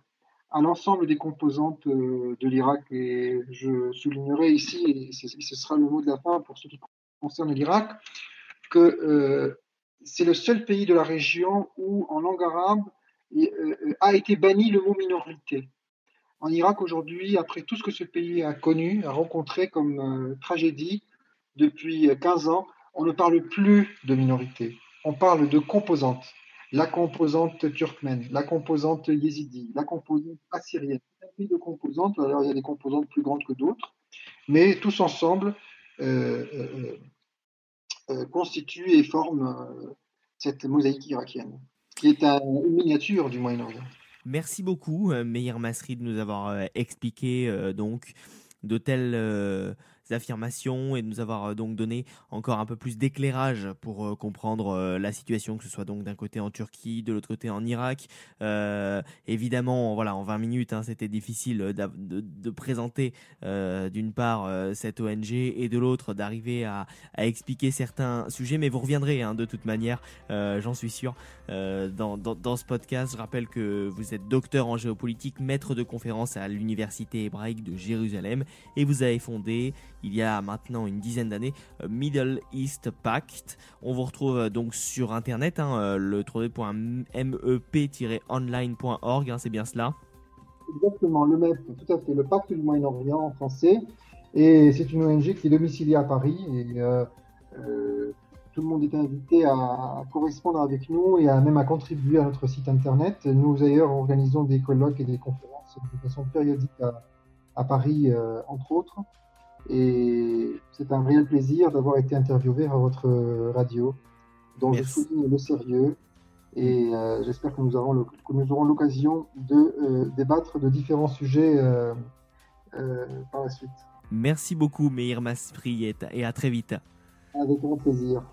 à l'ensemble des composantes euh, de l'Irak. Et je soulignerai ici, et ce sera le mot de la fin pour ce qui concerne l'Irak, que euh, c'est le seul pays de la région où, en langue arabe, euh, a été banni le mot minorité. En Irak aujourd'hui, après tout ce que ce pays a connu, a rencontré comme tragédie, depuis 15 ans, on ne parle plus de minorité, on parle de composantes. La composante turkmène, la composante yézidi, la composante assyrienne. A de composantes, alors il y a des composantes plus grandes que d'autres, mais tous ensemble euh, euh, euh, constituent et forment cette mosaïque irakienne, qui est une miniature du Moyen-Orient. Merci beaucoup, Meir Masri, de nous avoir expliqué donc de telles affirmations et de nous avoir euh, donc donné encore un peu plus d'éclairage pour euh, comprendre euh, la situation, que ce soit donc d'un côté en Turquie, de l'autre côté en Irak. évidemment, voilà, en 20 minutes, hein, c'était difficile de, présenter d'une part cette ONG et de l'autre d'arriver à, expliquer certains sujets, mais vous reviendrez hein, de toute manière, j'en suis sûr, dans, dans, ce podcast. Je rappelle que vous êtes docteur en géopolitique, maître de conférence à l'Université hébraïque de Jérusalem et vous avez fondé il y a maintenant une dizaine d'années, euh, Middle East Pact. On vous retrouve euh, donc sur internet, hein, euh, le www.mep-online.org, hein, c'est bien cela Exactement, le MEP, tout à fait, le Pacte du Moyen-Orient en français. Et c'est une ONG qui est domiciliée à Paris. Et tout le monde est invité à, correspondre avec nous et à même à contribuer à notre site internet. Nous d'ailleurs organisons des colloques et des conférences de façon périodique à, Paris, entre autres. Et c'est un réel plaisir d'avoir été interviewé à votre radio, dont je souligne le sérieux. Et euh, j'espère que nous, aurons que nous aurons l'occasion de euh, débattre de différents sujets euh, par la suite. Merci beaucoup, Meir Maspriet, et à très vite. Avec grand plaisir.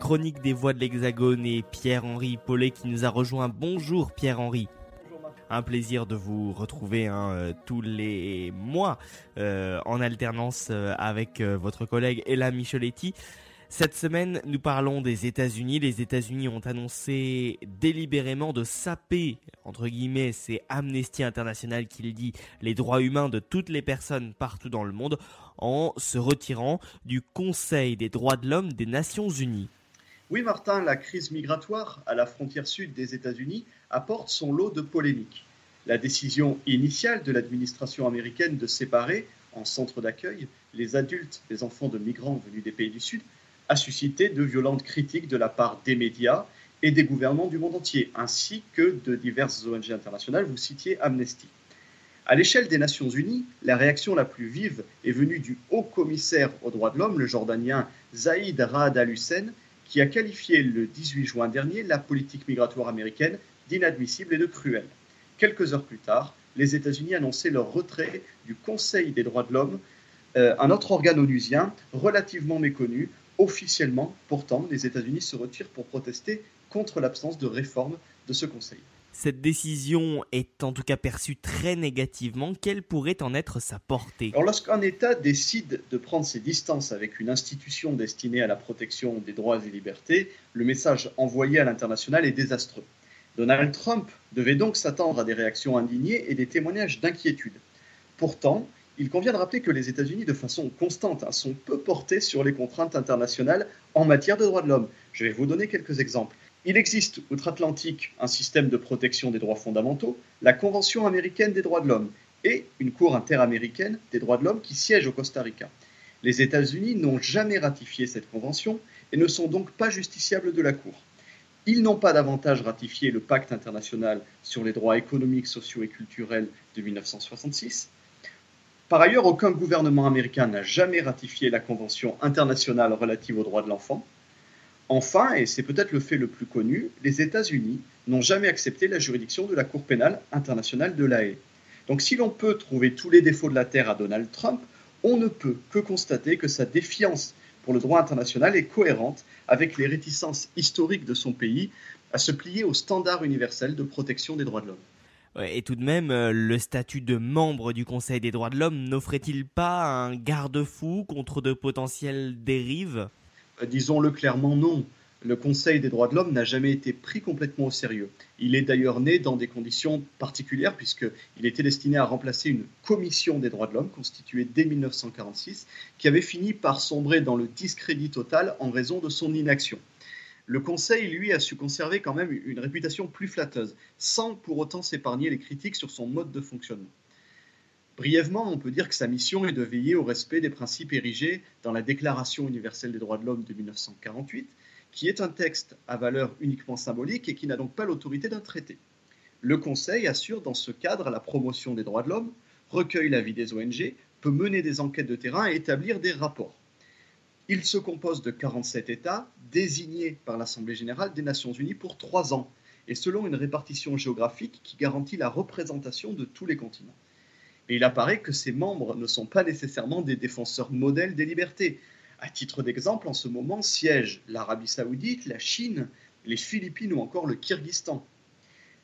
Chronique des voix de l'Hexagone et Pierre-Henri Paulet qui nous a rejoint. Bonjour Pierre-Henri. Un plaisir de vous retrouver hein, euh, tous les mois euh, en alternance euh, avec votre collègue Ella Micheletti. Cette semaine, nous parlons des États-Unis. Les États-Unis ont annoncé délibérément de saper, entre guillemets, c'est Amnesty International qui le dit, les droits humains de toutes les personnes partout dans le monde en se retirant du Conseil des droits de l'homme des Nations Unies. Oui, Martin, la crise migratoire à la frontière sud des États-Unis apporte son lot de polémiques. La décision initiale de l'administration américaine de séparer, en centre d'accueil, les adultes des enfants de migrants venus des pays du Sud a suscité de violentes critiques de la part des médias et des gouvernements du monde entier, ainsi que de diverses ONG internationales. Vous citiez Amnesty. À l'échelle des Nations Unies, la réaction la plus vive est venue du haut commissaire aux droits de l'homme, le jordanien Zaïd Raad al-Hussein, qui a qualifié le 18 juin dernier la politique migratoire américaine d'inadmissible et de cruelle. Quelques heures plus tard, les États-Unis annonçaient leur retrait du Conseil des droits de l'homme, euh, un autre organe onusien relativement méconnu, Officiellement, pourtant, les États-Unis se retirent pour protester contre l'absence de réforme de ce Conseil. Cette décision est en tout cas perçue très négativement. Quelle pourrait en être sa portée? Alors, lorsqu'un État décide de prendre ses distances avec une institution destinée à la protection des droits et libertés, le message envoyé à l'international est désastreux. Donald Trump devait donc s'attendre à des réactions indignées et des témoignages d'inquiétude. Pourtant, il convient de rappeler que les États-Unis, de façon constante, hein, sont peu portés sur les contraintes internationales en matière de droits de l'homme. Je vais vous donner quelques exemples. Il existe outre-Atlantique un système de protection des droits fondamentaux, la Convention américaine des droits de l'homme et une Cour interaméricaine des droits de l'homme qui siège au Costa Rica. Les États-Unis n'ont jamais ratifié cette convention et ne sont donc pas justiciables de la Cour. Ils n'ont pas davantage ratifié le pacte international sur les droits économiques, sociaux et culturels de 1966 par ailleurs, aucun gouvernement américain n'a jamais ratifié la Convention internationale relative aux droits de l'enfant. Enfin, et c'est peut-être le fait le plus connu, les États-Unis n'ont jamais accepté la juridiction de la Cour pénale internationale de La Haye. Donc si l'on peut trouver tous les défauts de la Terre à Donald Trump, on ne peut que constater que sa défiance pour le droit international est cohérente avec les réticences historiques de son pays à se plier aux standards universels de protection des droits de l'homme. Et tout de même, euh, le statut de membre du Conseil des droits de l'homme n'offrait-il pas un garde-fou contre de potentielles dérives? Disons-le clairement, non. Le Conseil des droits de l'homme n'a jamais été pris complètement au sérieux. Il est d'ailleurs né dans des conditions particulières puisqu'il était destiné à remplacer une commission des droits de l'homme constituée dès 1946 qui avait fini par sombrer dans le discrédit total en raison de son inaction. Le Conseil, lui, a su conserver quand même une réputation plus flatteuse, sans pour autant s'épargner les critiques sur son mode de fonctionnement. Brièvement, on peut dire que sa mission est de veiller au respect des principes érigés dans la Déclaration universelle des droits de l'homme de 1948, qui est un texte à valeur uniquement symbolique et qui n'a donc pas l'autorité d'un traité. Le Conseil assure dans ce cadre la promotion des droits de l'homme, recueille l'avis des ONG, peut mener des enquêtes de terrain et établir des rapports. Il se compose de 47 États désignés par l'Assemblée générale des Nations unies pour trois ans, et selon une répartition géographique qui garantit la représentation de tous les continents. Et il apparaît que ces membres ne sont pas nécessairement des défenseurs modèles des libertés. À titre d'exemple, en ce moment siègent l'Arabie saoudite, la Chine, les Philippines ou encore le Kyrgyzstan.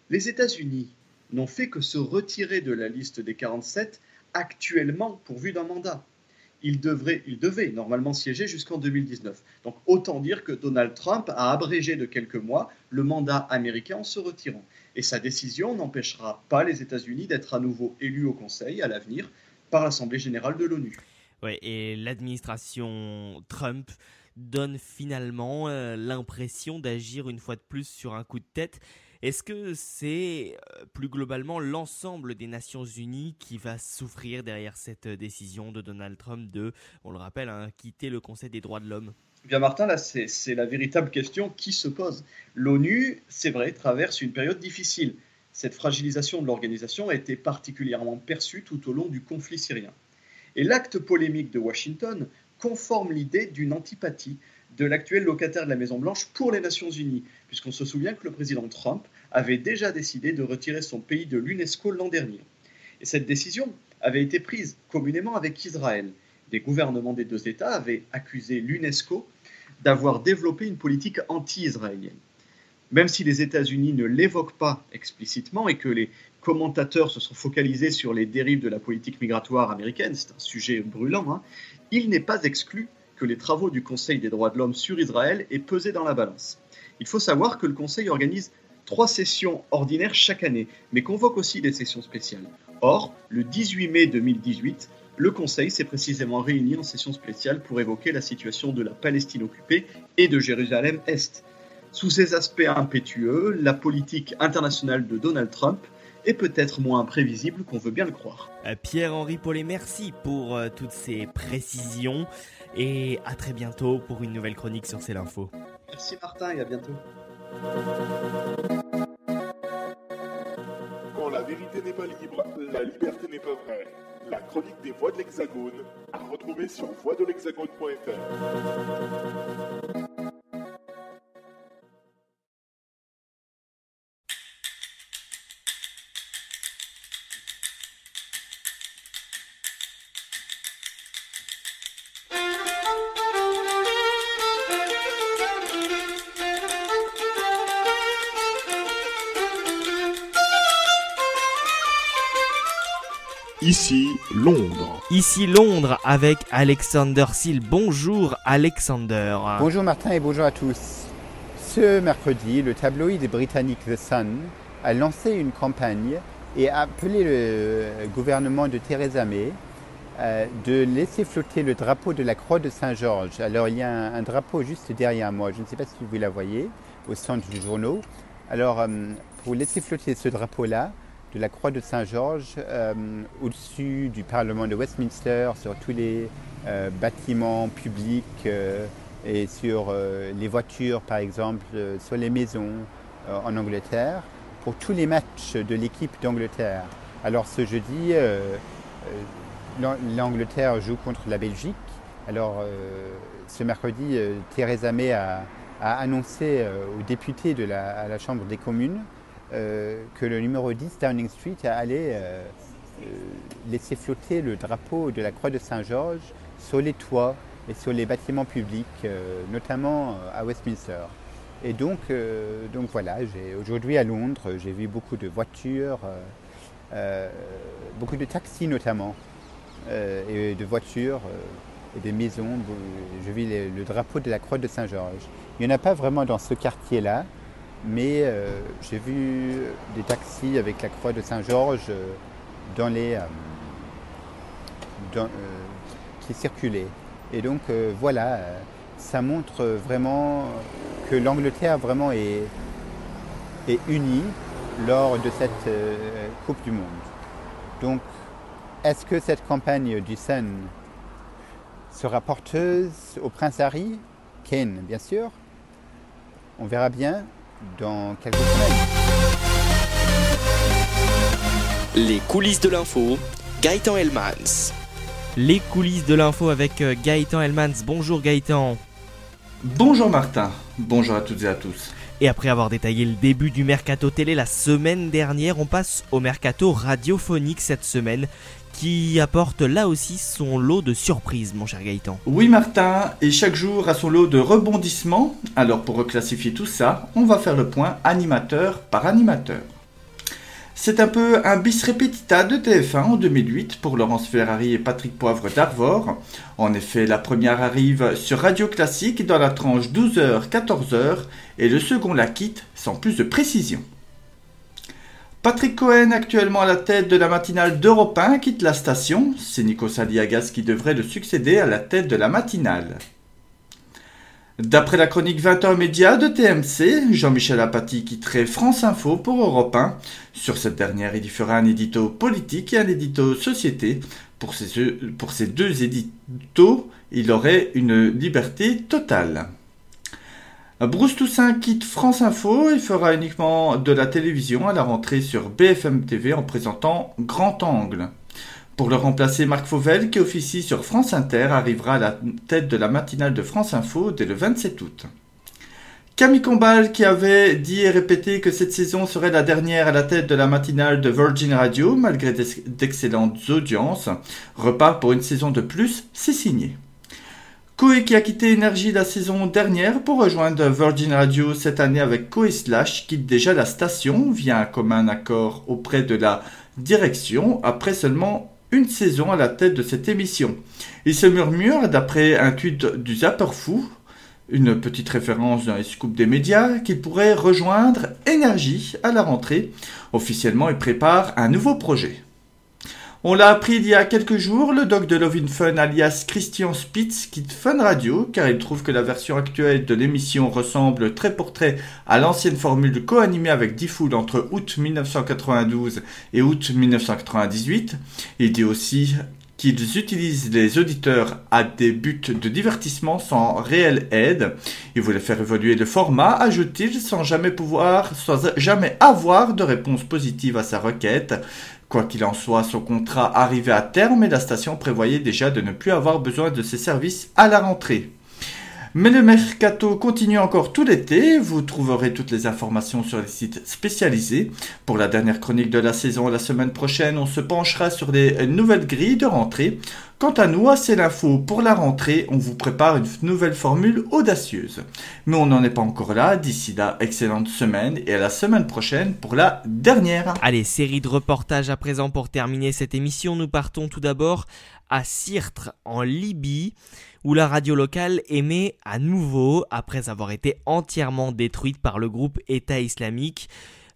Les États-Unis n'ont fait que se retirer de la liste des 47 actuellement pourvus d'un mandat il, devait normalement siéger jusqu'en 2019. Donc autant dire que Donald Trump a abrégé de quelques mois le mandat américain en se retirant. Et sa décision n'empêchera pas les États-Unis d'être à nouveau élus au Conseil à l'avenir par l'Assemblée générale de l'ONU. Ouais, et l'administration Trump donne finalement euh, l'impression d'agir une fois de plus sur un coup de tête est-ce que c'est euh, plus globalement l'ensemble des Nations Unies qui va souffrir derrière cette euh, décision de Donald Trump de, on le rappelle, hein, quitter le Conseil des droits de l'homme? Eh Bien Martin, là c'est la véritable question qui se pose. L'ONU, c'est vrai, traverse une période difficile. Cette fragilisation de l'organisation a été particulièrement perçue tout au long du conflit syrien. Et l'acte polémique de Washington conforme l'idée d'une antipathie de l'actuel locataire de la Maison-Blanche pour les Nations Unies, puisqu'on se souvient que le président Trump avait déjà décidé de retirer son pays de l'UNESCO l'an dernier. Et cette décision avait été prise communément avec Israël. Des gouvernements des deux États avaient accusé l'UNESCO d'avoir développé une politique anti-israélienne. Même si les États-Unis ne l'évoquent pas explicitement et que les commentateurs se sont focalisés sur les dérives de la politique migratoire américaine, c'est un sujet brûlant, hein, il n'est pas exclu que les travaux du Conseil des droits de l'homme sur Israël aient pesé dans la balance. Il faut savoir que le Conseil organise trois sessions ordinaires chaque année, mais convoque aussi des sessions spéciales. Or, le 18 mai 2018, le Conseil s'est précisément réuni en session spéciale pour évoquer la situation de la Palestine occupée et de Jérusalem-Est. Sous ces aspects impétueux, la politique internationale de Donald Trump est peut-être moins prévisible qu'on veut bien le croire. Euh, Pierre-Henri Paulet, merci pour euh, toutes ces précisions et à très bientôt pour une nouvelle chronique sur C'est l'info. Merci Martin et à bientôt. Quand la vérité n'est pas libre, la liberté n'est pas vraie. La chronique des voix de l'Hexagone à retrouver sur voixdelhexagone.fr. Ici Londres avec Alexander Seal. Bonjour Alexander. Bonjour Martin et bonjour à tous. Ce mercredi, le tabloïd britannique The Sun a lancé une campagne et a appelé le gouvernement de Theresa May euh, de laisser flotter le drapeau de la Croix de Saint-Georges. Alors il y a un, drapeau juste derrière moi, je ne sais pas si vous la voyez, au centre du journaux. Alors euh, pour laisser flotter ce drapeau-là, de la Croix de Saint-Georges euh, au-dessus du Parlement de Westminster, sur tous les euh, bâtiments publics euh, et sur les voitures par exemple, sur les maisons en Angleterre, pour tous les matchs de l'équipe d'Angleterre. Alors ce jeudi, l'Angleterre joue contre la Belgique. Alors ce mercredi, Theresa May a, annoncé aux députés de la, Chambre des communes que le numéro 10 Downing Street allait euh, euh, laisser flotter le drapeau de la Croix de Saint-Georges sur les toits et sur les bâtiments publics, euh, notamment à Westminster. Et donc, euh, donc voilà, aujourd'hui à Londres, j'ai vu beaucoup de voitures, beaucoup de taxis notamment, et de voitures et des maisons. Je vis les, le drapeau de la Croix de Saint-Georges. Il n'y en a pas vraiment dans ce quartier-là, mais euh, j'ai vu des taxis avec la croix de Saint-Georges euh, euh, qui circulaient. Et donc voilà, ça montre vraiment que l'Angleterre vraiment est, est, unie lors de cette Coupe du Monde. Donc, est-ce que cette campagne du Sun sera porteuse au Prince Harry? Kane, bien sûr. On verra bien dans quelques semaines. Les coulisses de l'info, Gaëtan Elmans. Les coulisses de l'info avec euh, Gaëtan Elmans. Bonjour Gaëtan. Bonjour Martin. Bonjour à toutes et à tous. Et après avoir détaillé le début du mercato télé la semaine dernière, on passe au mercato radiophonique cette semaine qui apporte là aussi son lot de surprises, mon cher Gaëtan. Oui, Martin, et chaque jour a son lot de rebondissements. Alors, pour reclassifier tout ça, on va faire le point animateur par animateur. C'est un peu un bis repetita de TF1 en 2008 pour Laurence Ferrari et Patrick Poivre d'Arvor. En effet, la première arrive sur Radio Classique dans la tranche 12h-14h et le second la quitte sans plus de précision. Patrick Cohen, actuellement à la tête de la matinale d'Europe 1, quitte la station. C'est Nico Saliagas qui devrait le succéder à la tête de la matinale. D'après la chronique 20h Média de TMC, Jean-Michel Apathy quitterait France Info pour Europe 1. Sur cette dernière, il y fera un édito politique et un édito société. Pour ces, pour ces deux éditos, il aurait une liberté totale. Bruce Toussaint quitte France Info et fera uniquement de la télévision à la rentrée sur BFM TV en présentant Grand Angle. Pour le remplacer, Marc Fauvel, qui officie sur France Inter, arrivera à la tête de la matinale de France Info dès le 27 août. Camille Combal, qui avait dit et répété que cette saison serait la dernière à la tête de la matinale de Virgin Radio, malgré d'excellentes audiences, repart pour une saison de plus, c'est signé. Koé qui a quitté Énergie la saison dernière pour rejoindre Virgin Radio cette année avec Koé Slash quitte déjà la station via un commun accord auprès de la direction après seulement une saison à la tête de cette émission. Il se murmure, d'après un tweet du Zapper Fou, une petite référence dans les scoops des médias, qu'il pourrait rejoindre Énergie à la rentrée. Officiellement, il prépare un nouveau projet. On l'a appris il y a quelques jours, le doc de Love Fun alias Christian Spitz quitte Fun Radio car il trouve que la version actuelle de l'émission ressemble très pour trait à l'ancienne formule co-animée avec Diffoul entre août 1992 et août 1998. Il dit aussi qu'ils utilisent les auditeurs à des buts de divertissement sans réelle aide. Il voulait faire évoluer le format, ajoute-t-il, sans jamais pouvoir, sans jamais avoir de réponse positive à sa requête. Quoi qu'il en soit, son contrat arrivait à terme et la station prévoyait déjà de ne plus avoir besoin de ses services à la rentrée. Mais le mercato continue encore tout l'été. Vous trouverez toutes les informations sur les sites spécialisés. Pour la dernière chronique de la saison la semaine prochaine, on se penchera sur les nouvelles grilles de rentrée. Quant à nous, c'est l'info pour la rentrée. On vous prépare une nouvelle formule audacieuse. Mais on n'en est pas encore là. D'ici là, excellente semaine et à la semaine prochaine pour la dernière. Allez, série de reportages à présent pour terminer cette émission. Nous partons tout d'abord à Sirtre en Libye où la radio locale émet à nouveau après avoir été entièrement détruite par le groupe État islamique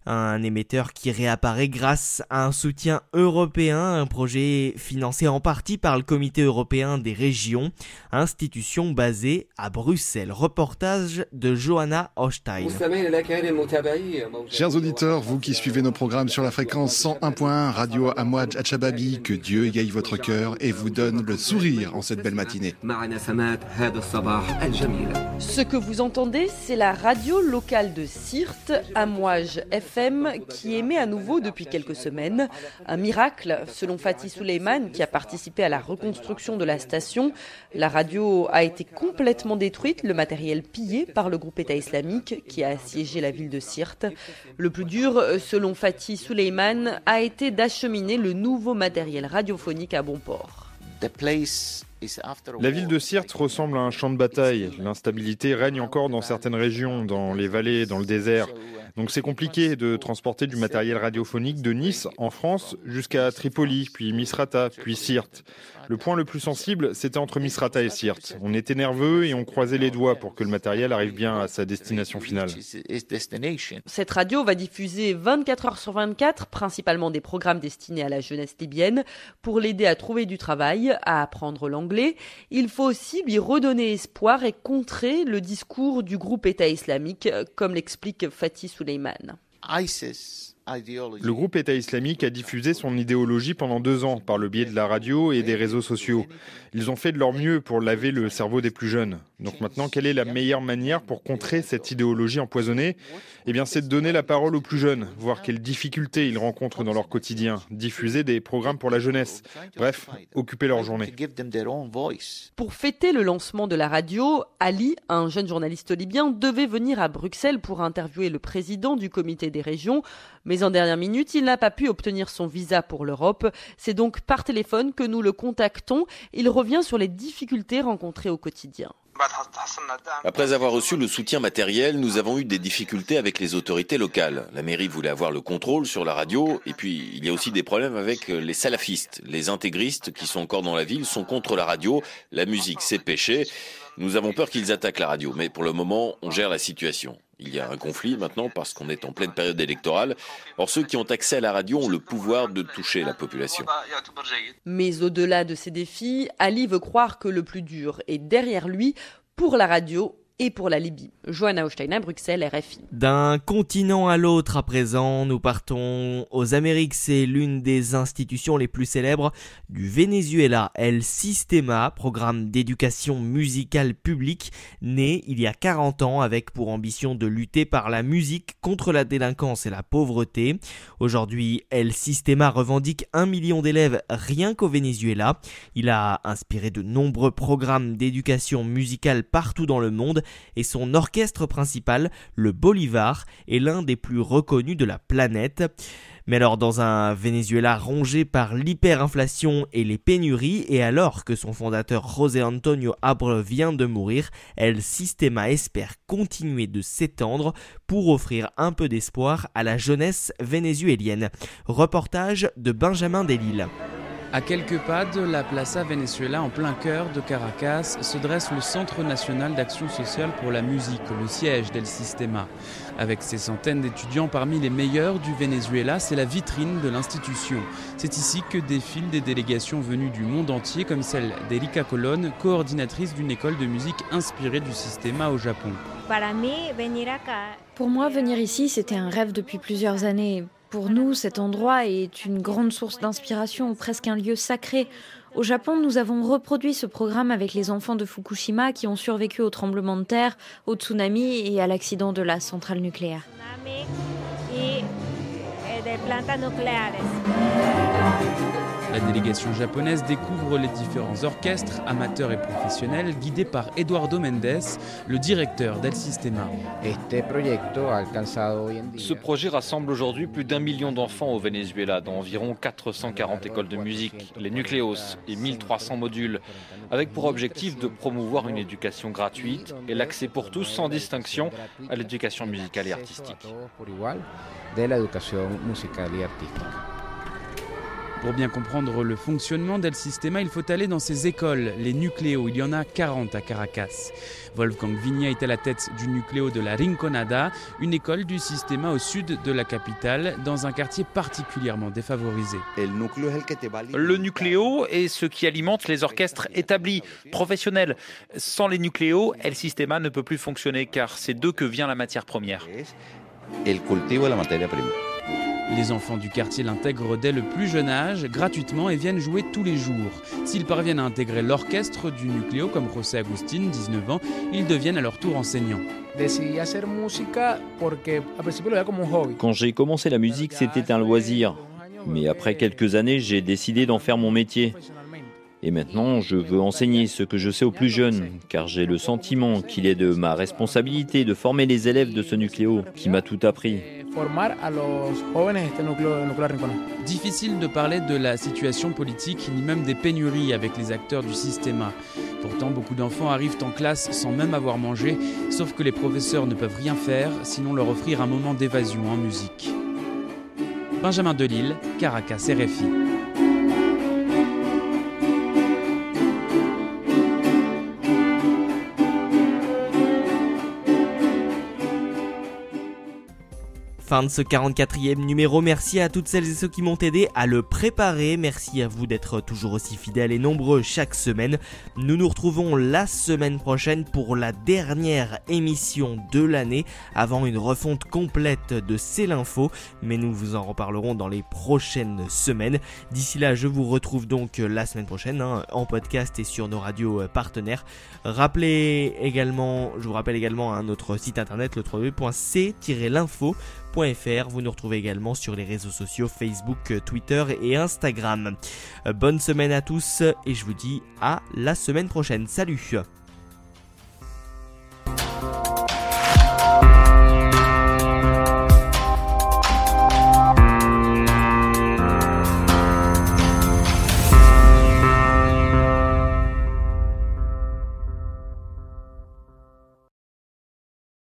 un émetteur qui réapparaît grâce à un soutien européen, un projet financé en partie par le Comité européen des régions, institution basée à Bruxelles. Reportage de Johanna Hochstein. Chers auditeurs, vous qui suivez nos programmes sur la fréquence 101.1 Radio Amouadj Achababi, que Dieu égaye votre cœur et vous donne le sourire en cette belle matinée. Ce que vous entendez, c'est la radio locale de Sirte, Amouage FM qui émet à nouveau depuis quelques semaines. Un miracle, selon Fatih Souleyman, qui a participé à la reconstruction de la station. La radio a été complètement détruite, le matériel pillé par le groupe État islamique qui a assiégé la ville de Sirte. Le plus dur, selon Fatih Souleyman, a été d'acheminer le nouveau matériel radiophonique à bon port. La ville de Sirte ressemble à un champ de bataille. L'instabilité règne encore dans certaines régions, dans les vallées, dans le désert. Donc c'est compliqué de transporter du matériel radiophonique de Nice, en France, jusqu'à Tripoli, puis Misrata, puis Sirte. Le point le plus sensible, c'était entre Misrata et Sirte. On était nerveux et on croisait les doigts pour que le matériel arrive bien à sa destination finale. Cette radio va diffuser 24 heures sur 24, principalement des programmes destinés à la jeunesse libyenne, pour l'aider à trouver du travail, à apprendre l'anglais. Il faut aussi lui redonner espoir et contrer le discours du groupe État islamique, comme l'explique Fatih Souleyman. ISIS Le groupe État islamique a diffusé son idéologie pendant deux ans par le biais de la radio et des réseaux sociaux. Ils ont fait de leur mieux pour laver le cerveau des plus jeunes. Donc maintenant, quelle est la meilleure manière pour contrer cette idéologie empoisonnée? Eh bien, c'est de donner la parole aux plus jeunes, voir quelles difficultés ils rencontrent dans leur quotidien, diffuser des programmes pour la jeunesse. Bref, occuper leur journée. Pour fêter le lancement de la radio, Ali, un jeune journaliste libyen, devait venir à Bruxelles pour interviewer le président du comité des régions. Mais en dernière minute, il n'a pas pu obtenir son visa pour l'Europe. C'est donc par téléphone que nous le contactons. Il revient sur les difficultés rencontrées au quotidien. Après avoir reçu le soutien matériel, nous avons eu des difficultés avec les autorités locales. La mairie voulait avoir le contrôle sur la radio, et puis il y a aussi des problèmes avec les salafistes. Les intégristes qui sont encore dans la ville sont contre la radio, la musique c'est péché. Nous avons peur qu'ils attaquent la radio, mais pour le moment, on gère la situation. Il y a un conflit maintenant parce qu'on est en pleine période électorale. Or, ceux qui ont accès à la radio ont le pouvoir de toucher la population. Mais au-delà de ces défis, Ali veut croire que le plus dur est derrière lui pour la radio et pour la Libye. Johanna Hochstein à Bruxelles, RFI. D'un continent à l'autre à présent, nous partons aux Amériques. C'est l'une des institutions les plus célèbres du Venezuela, El Sistema, programme d'éducation musicale publique né il y a 40 ans avec pour ambition de lutter par la musique contre la délinquance et la pauvreté. Aujourd'hui, El Sistema revendique un million d'élèves rien qu'au Venezuela. Il a inspiré de nombreux programmes d'éducation musicale partout dans le monde et son orchestre principal, le Bolivar, est l'un des plus reconnus de la planète. Mais alors dans un Venezuela rongé par l'hyperinflation et les pénuries, et alors que son fondateur José Antonio Abre vient de mourir, El Sistema espère continuer de s'étendre pour offrir un peu d'espoir à la jeunesse vénézuélienne. Reportage de Benjamin Delille. À quelques pas de la Plaza Venezuela, en plein cœur de Caracas, se dresse le Centre national d'action sociale pour la musique, le siège d'El Sistema. Avec ses centaines d'étudiants parmi les meilleurs du Venezuela, c'est la vitrine de l'institution. C'est ici que défilent des délégations venues du monde entier, comme celle d'Erika Colonne, coordinatrice d'une école de musique inspirée du Sistema au Japon. Pour moi, venir ici, c'était un rêve depuis plusieurs années. Pour nous, cet endroit est une grande source d'inspiration, presque un lieu sacré. Au Japon, nous avons reproduit ce programme avec les enfants de Fukushima qui ont survécu au tremblement de terre, au tsunami et à l'accident de la centrale nucléaire. La délégation japonaise découvre les différents orchestres, amateurs et professionnels, guidés par Eduardo Mendes, le directeur d'El Sistema. Ce projet rassemble aujourd'hui plus d'un million d'enfants au Venezuela, dans environ 440 écoles de musique, les nucléos et 1300 modules, avec pour objectif de promouvoir une éducation gratuite et l'accès pour tous sans distinction à l'éducation musicale et artistique. Pour bien comprendre le fonctionnement d'El Sistema, il faut aller dans ses écoles, les nucléos. Il y en a 40 à Caracas. Wolfgang Vigna est à la tête du nucléo de la Rinconada, une école du Sistema au sud de la capitale, dans un quartier particulièrement défavorisé. Le nucléo est ce qui alimente les orchestres établis, professionnels. Sans les nucléos, El Sistema ne peut plus fonctionner car c'est d'eux que vient la matière première. Les enfants du quartier l'intègrent dès le plus jeune âge, gratuitement, et viennent jouer tous les jours. S'ils parviennent à intégrer l'orchestre du Nucléo, comme José Agustin, 19 ans, ils deviennent à leur tour enseignants. Quand j'ai commencé la musique, c'était un loisir. Mais après quelques années, j'ai décidé d'en faire mon métier. Et maintenant, je veux enseigner ce que je sais aux plus jeunes, car j'ai le sentiment qu'il est de ma responsabilité de former les élèves de ce nucléo qui m'a tout appris. Difficile de parler de la situation politique ni même des pénuries avec les acteurs du système. Pourtant, beaucoup d'enfants arrivent en classe sans même avoir mangé, sauf que les professeurs ne peuvent rien faire sinon leur offrir un moment d'évasion en musique. Benjamin Delille, Caracas RFI. Fin de ce 44e numéro, merci à toutes celles et ceux qui m'ont aidé à le préparer, merci à vous d'être toujours aussi fidèles et nombreux chaque semaine. Nous nous retrouvons la semaine prochaine pour la dernière émission de l'année avant une refonte complète de C'est l'info, mais nous vous en reparlerons dans les prochaines semaines. D'ici là, je vous retrouve donc la semaine prochaine hein, en podcast et sur nos radios partenaires. Rappelez également, je vous rappelle également hein, notre site internet le vous nous retrouvez également sur les réseaux sociaux Facebook, Twitter et Instagram. Bonne semaine à tous et je vous dis à la semaine prochaine. Salut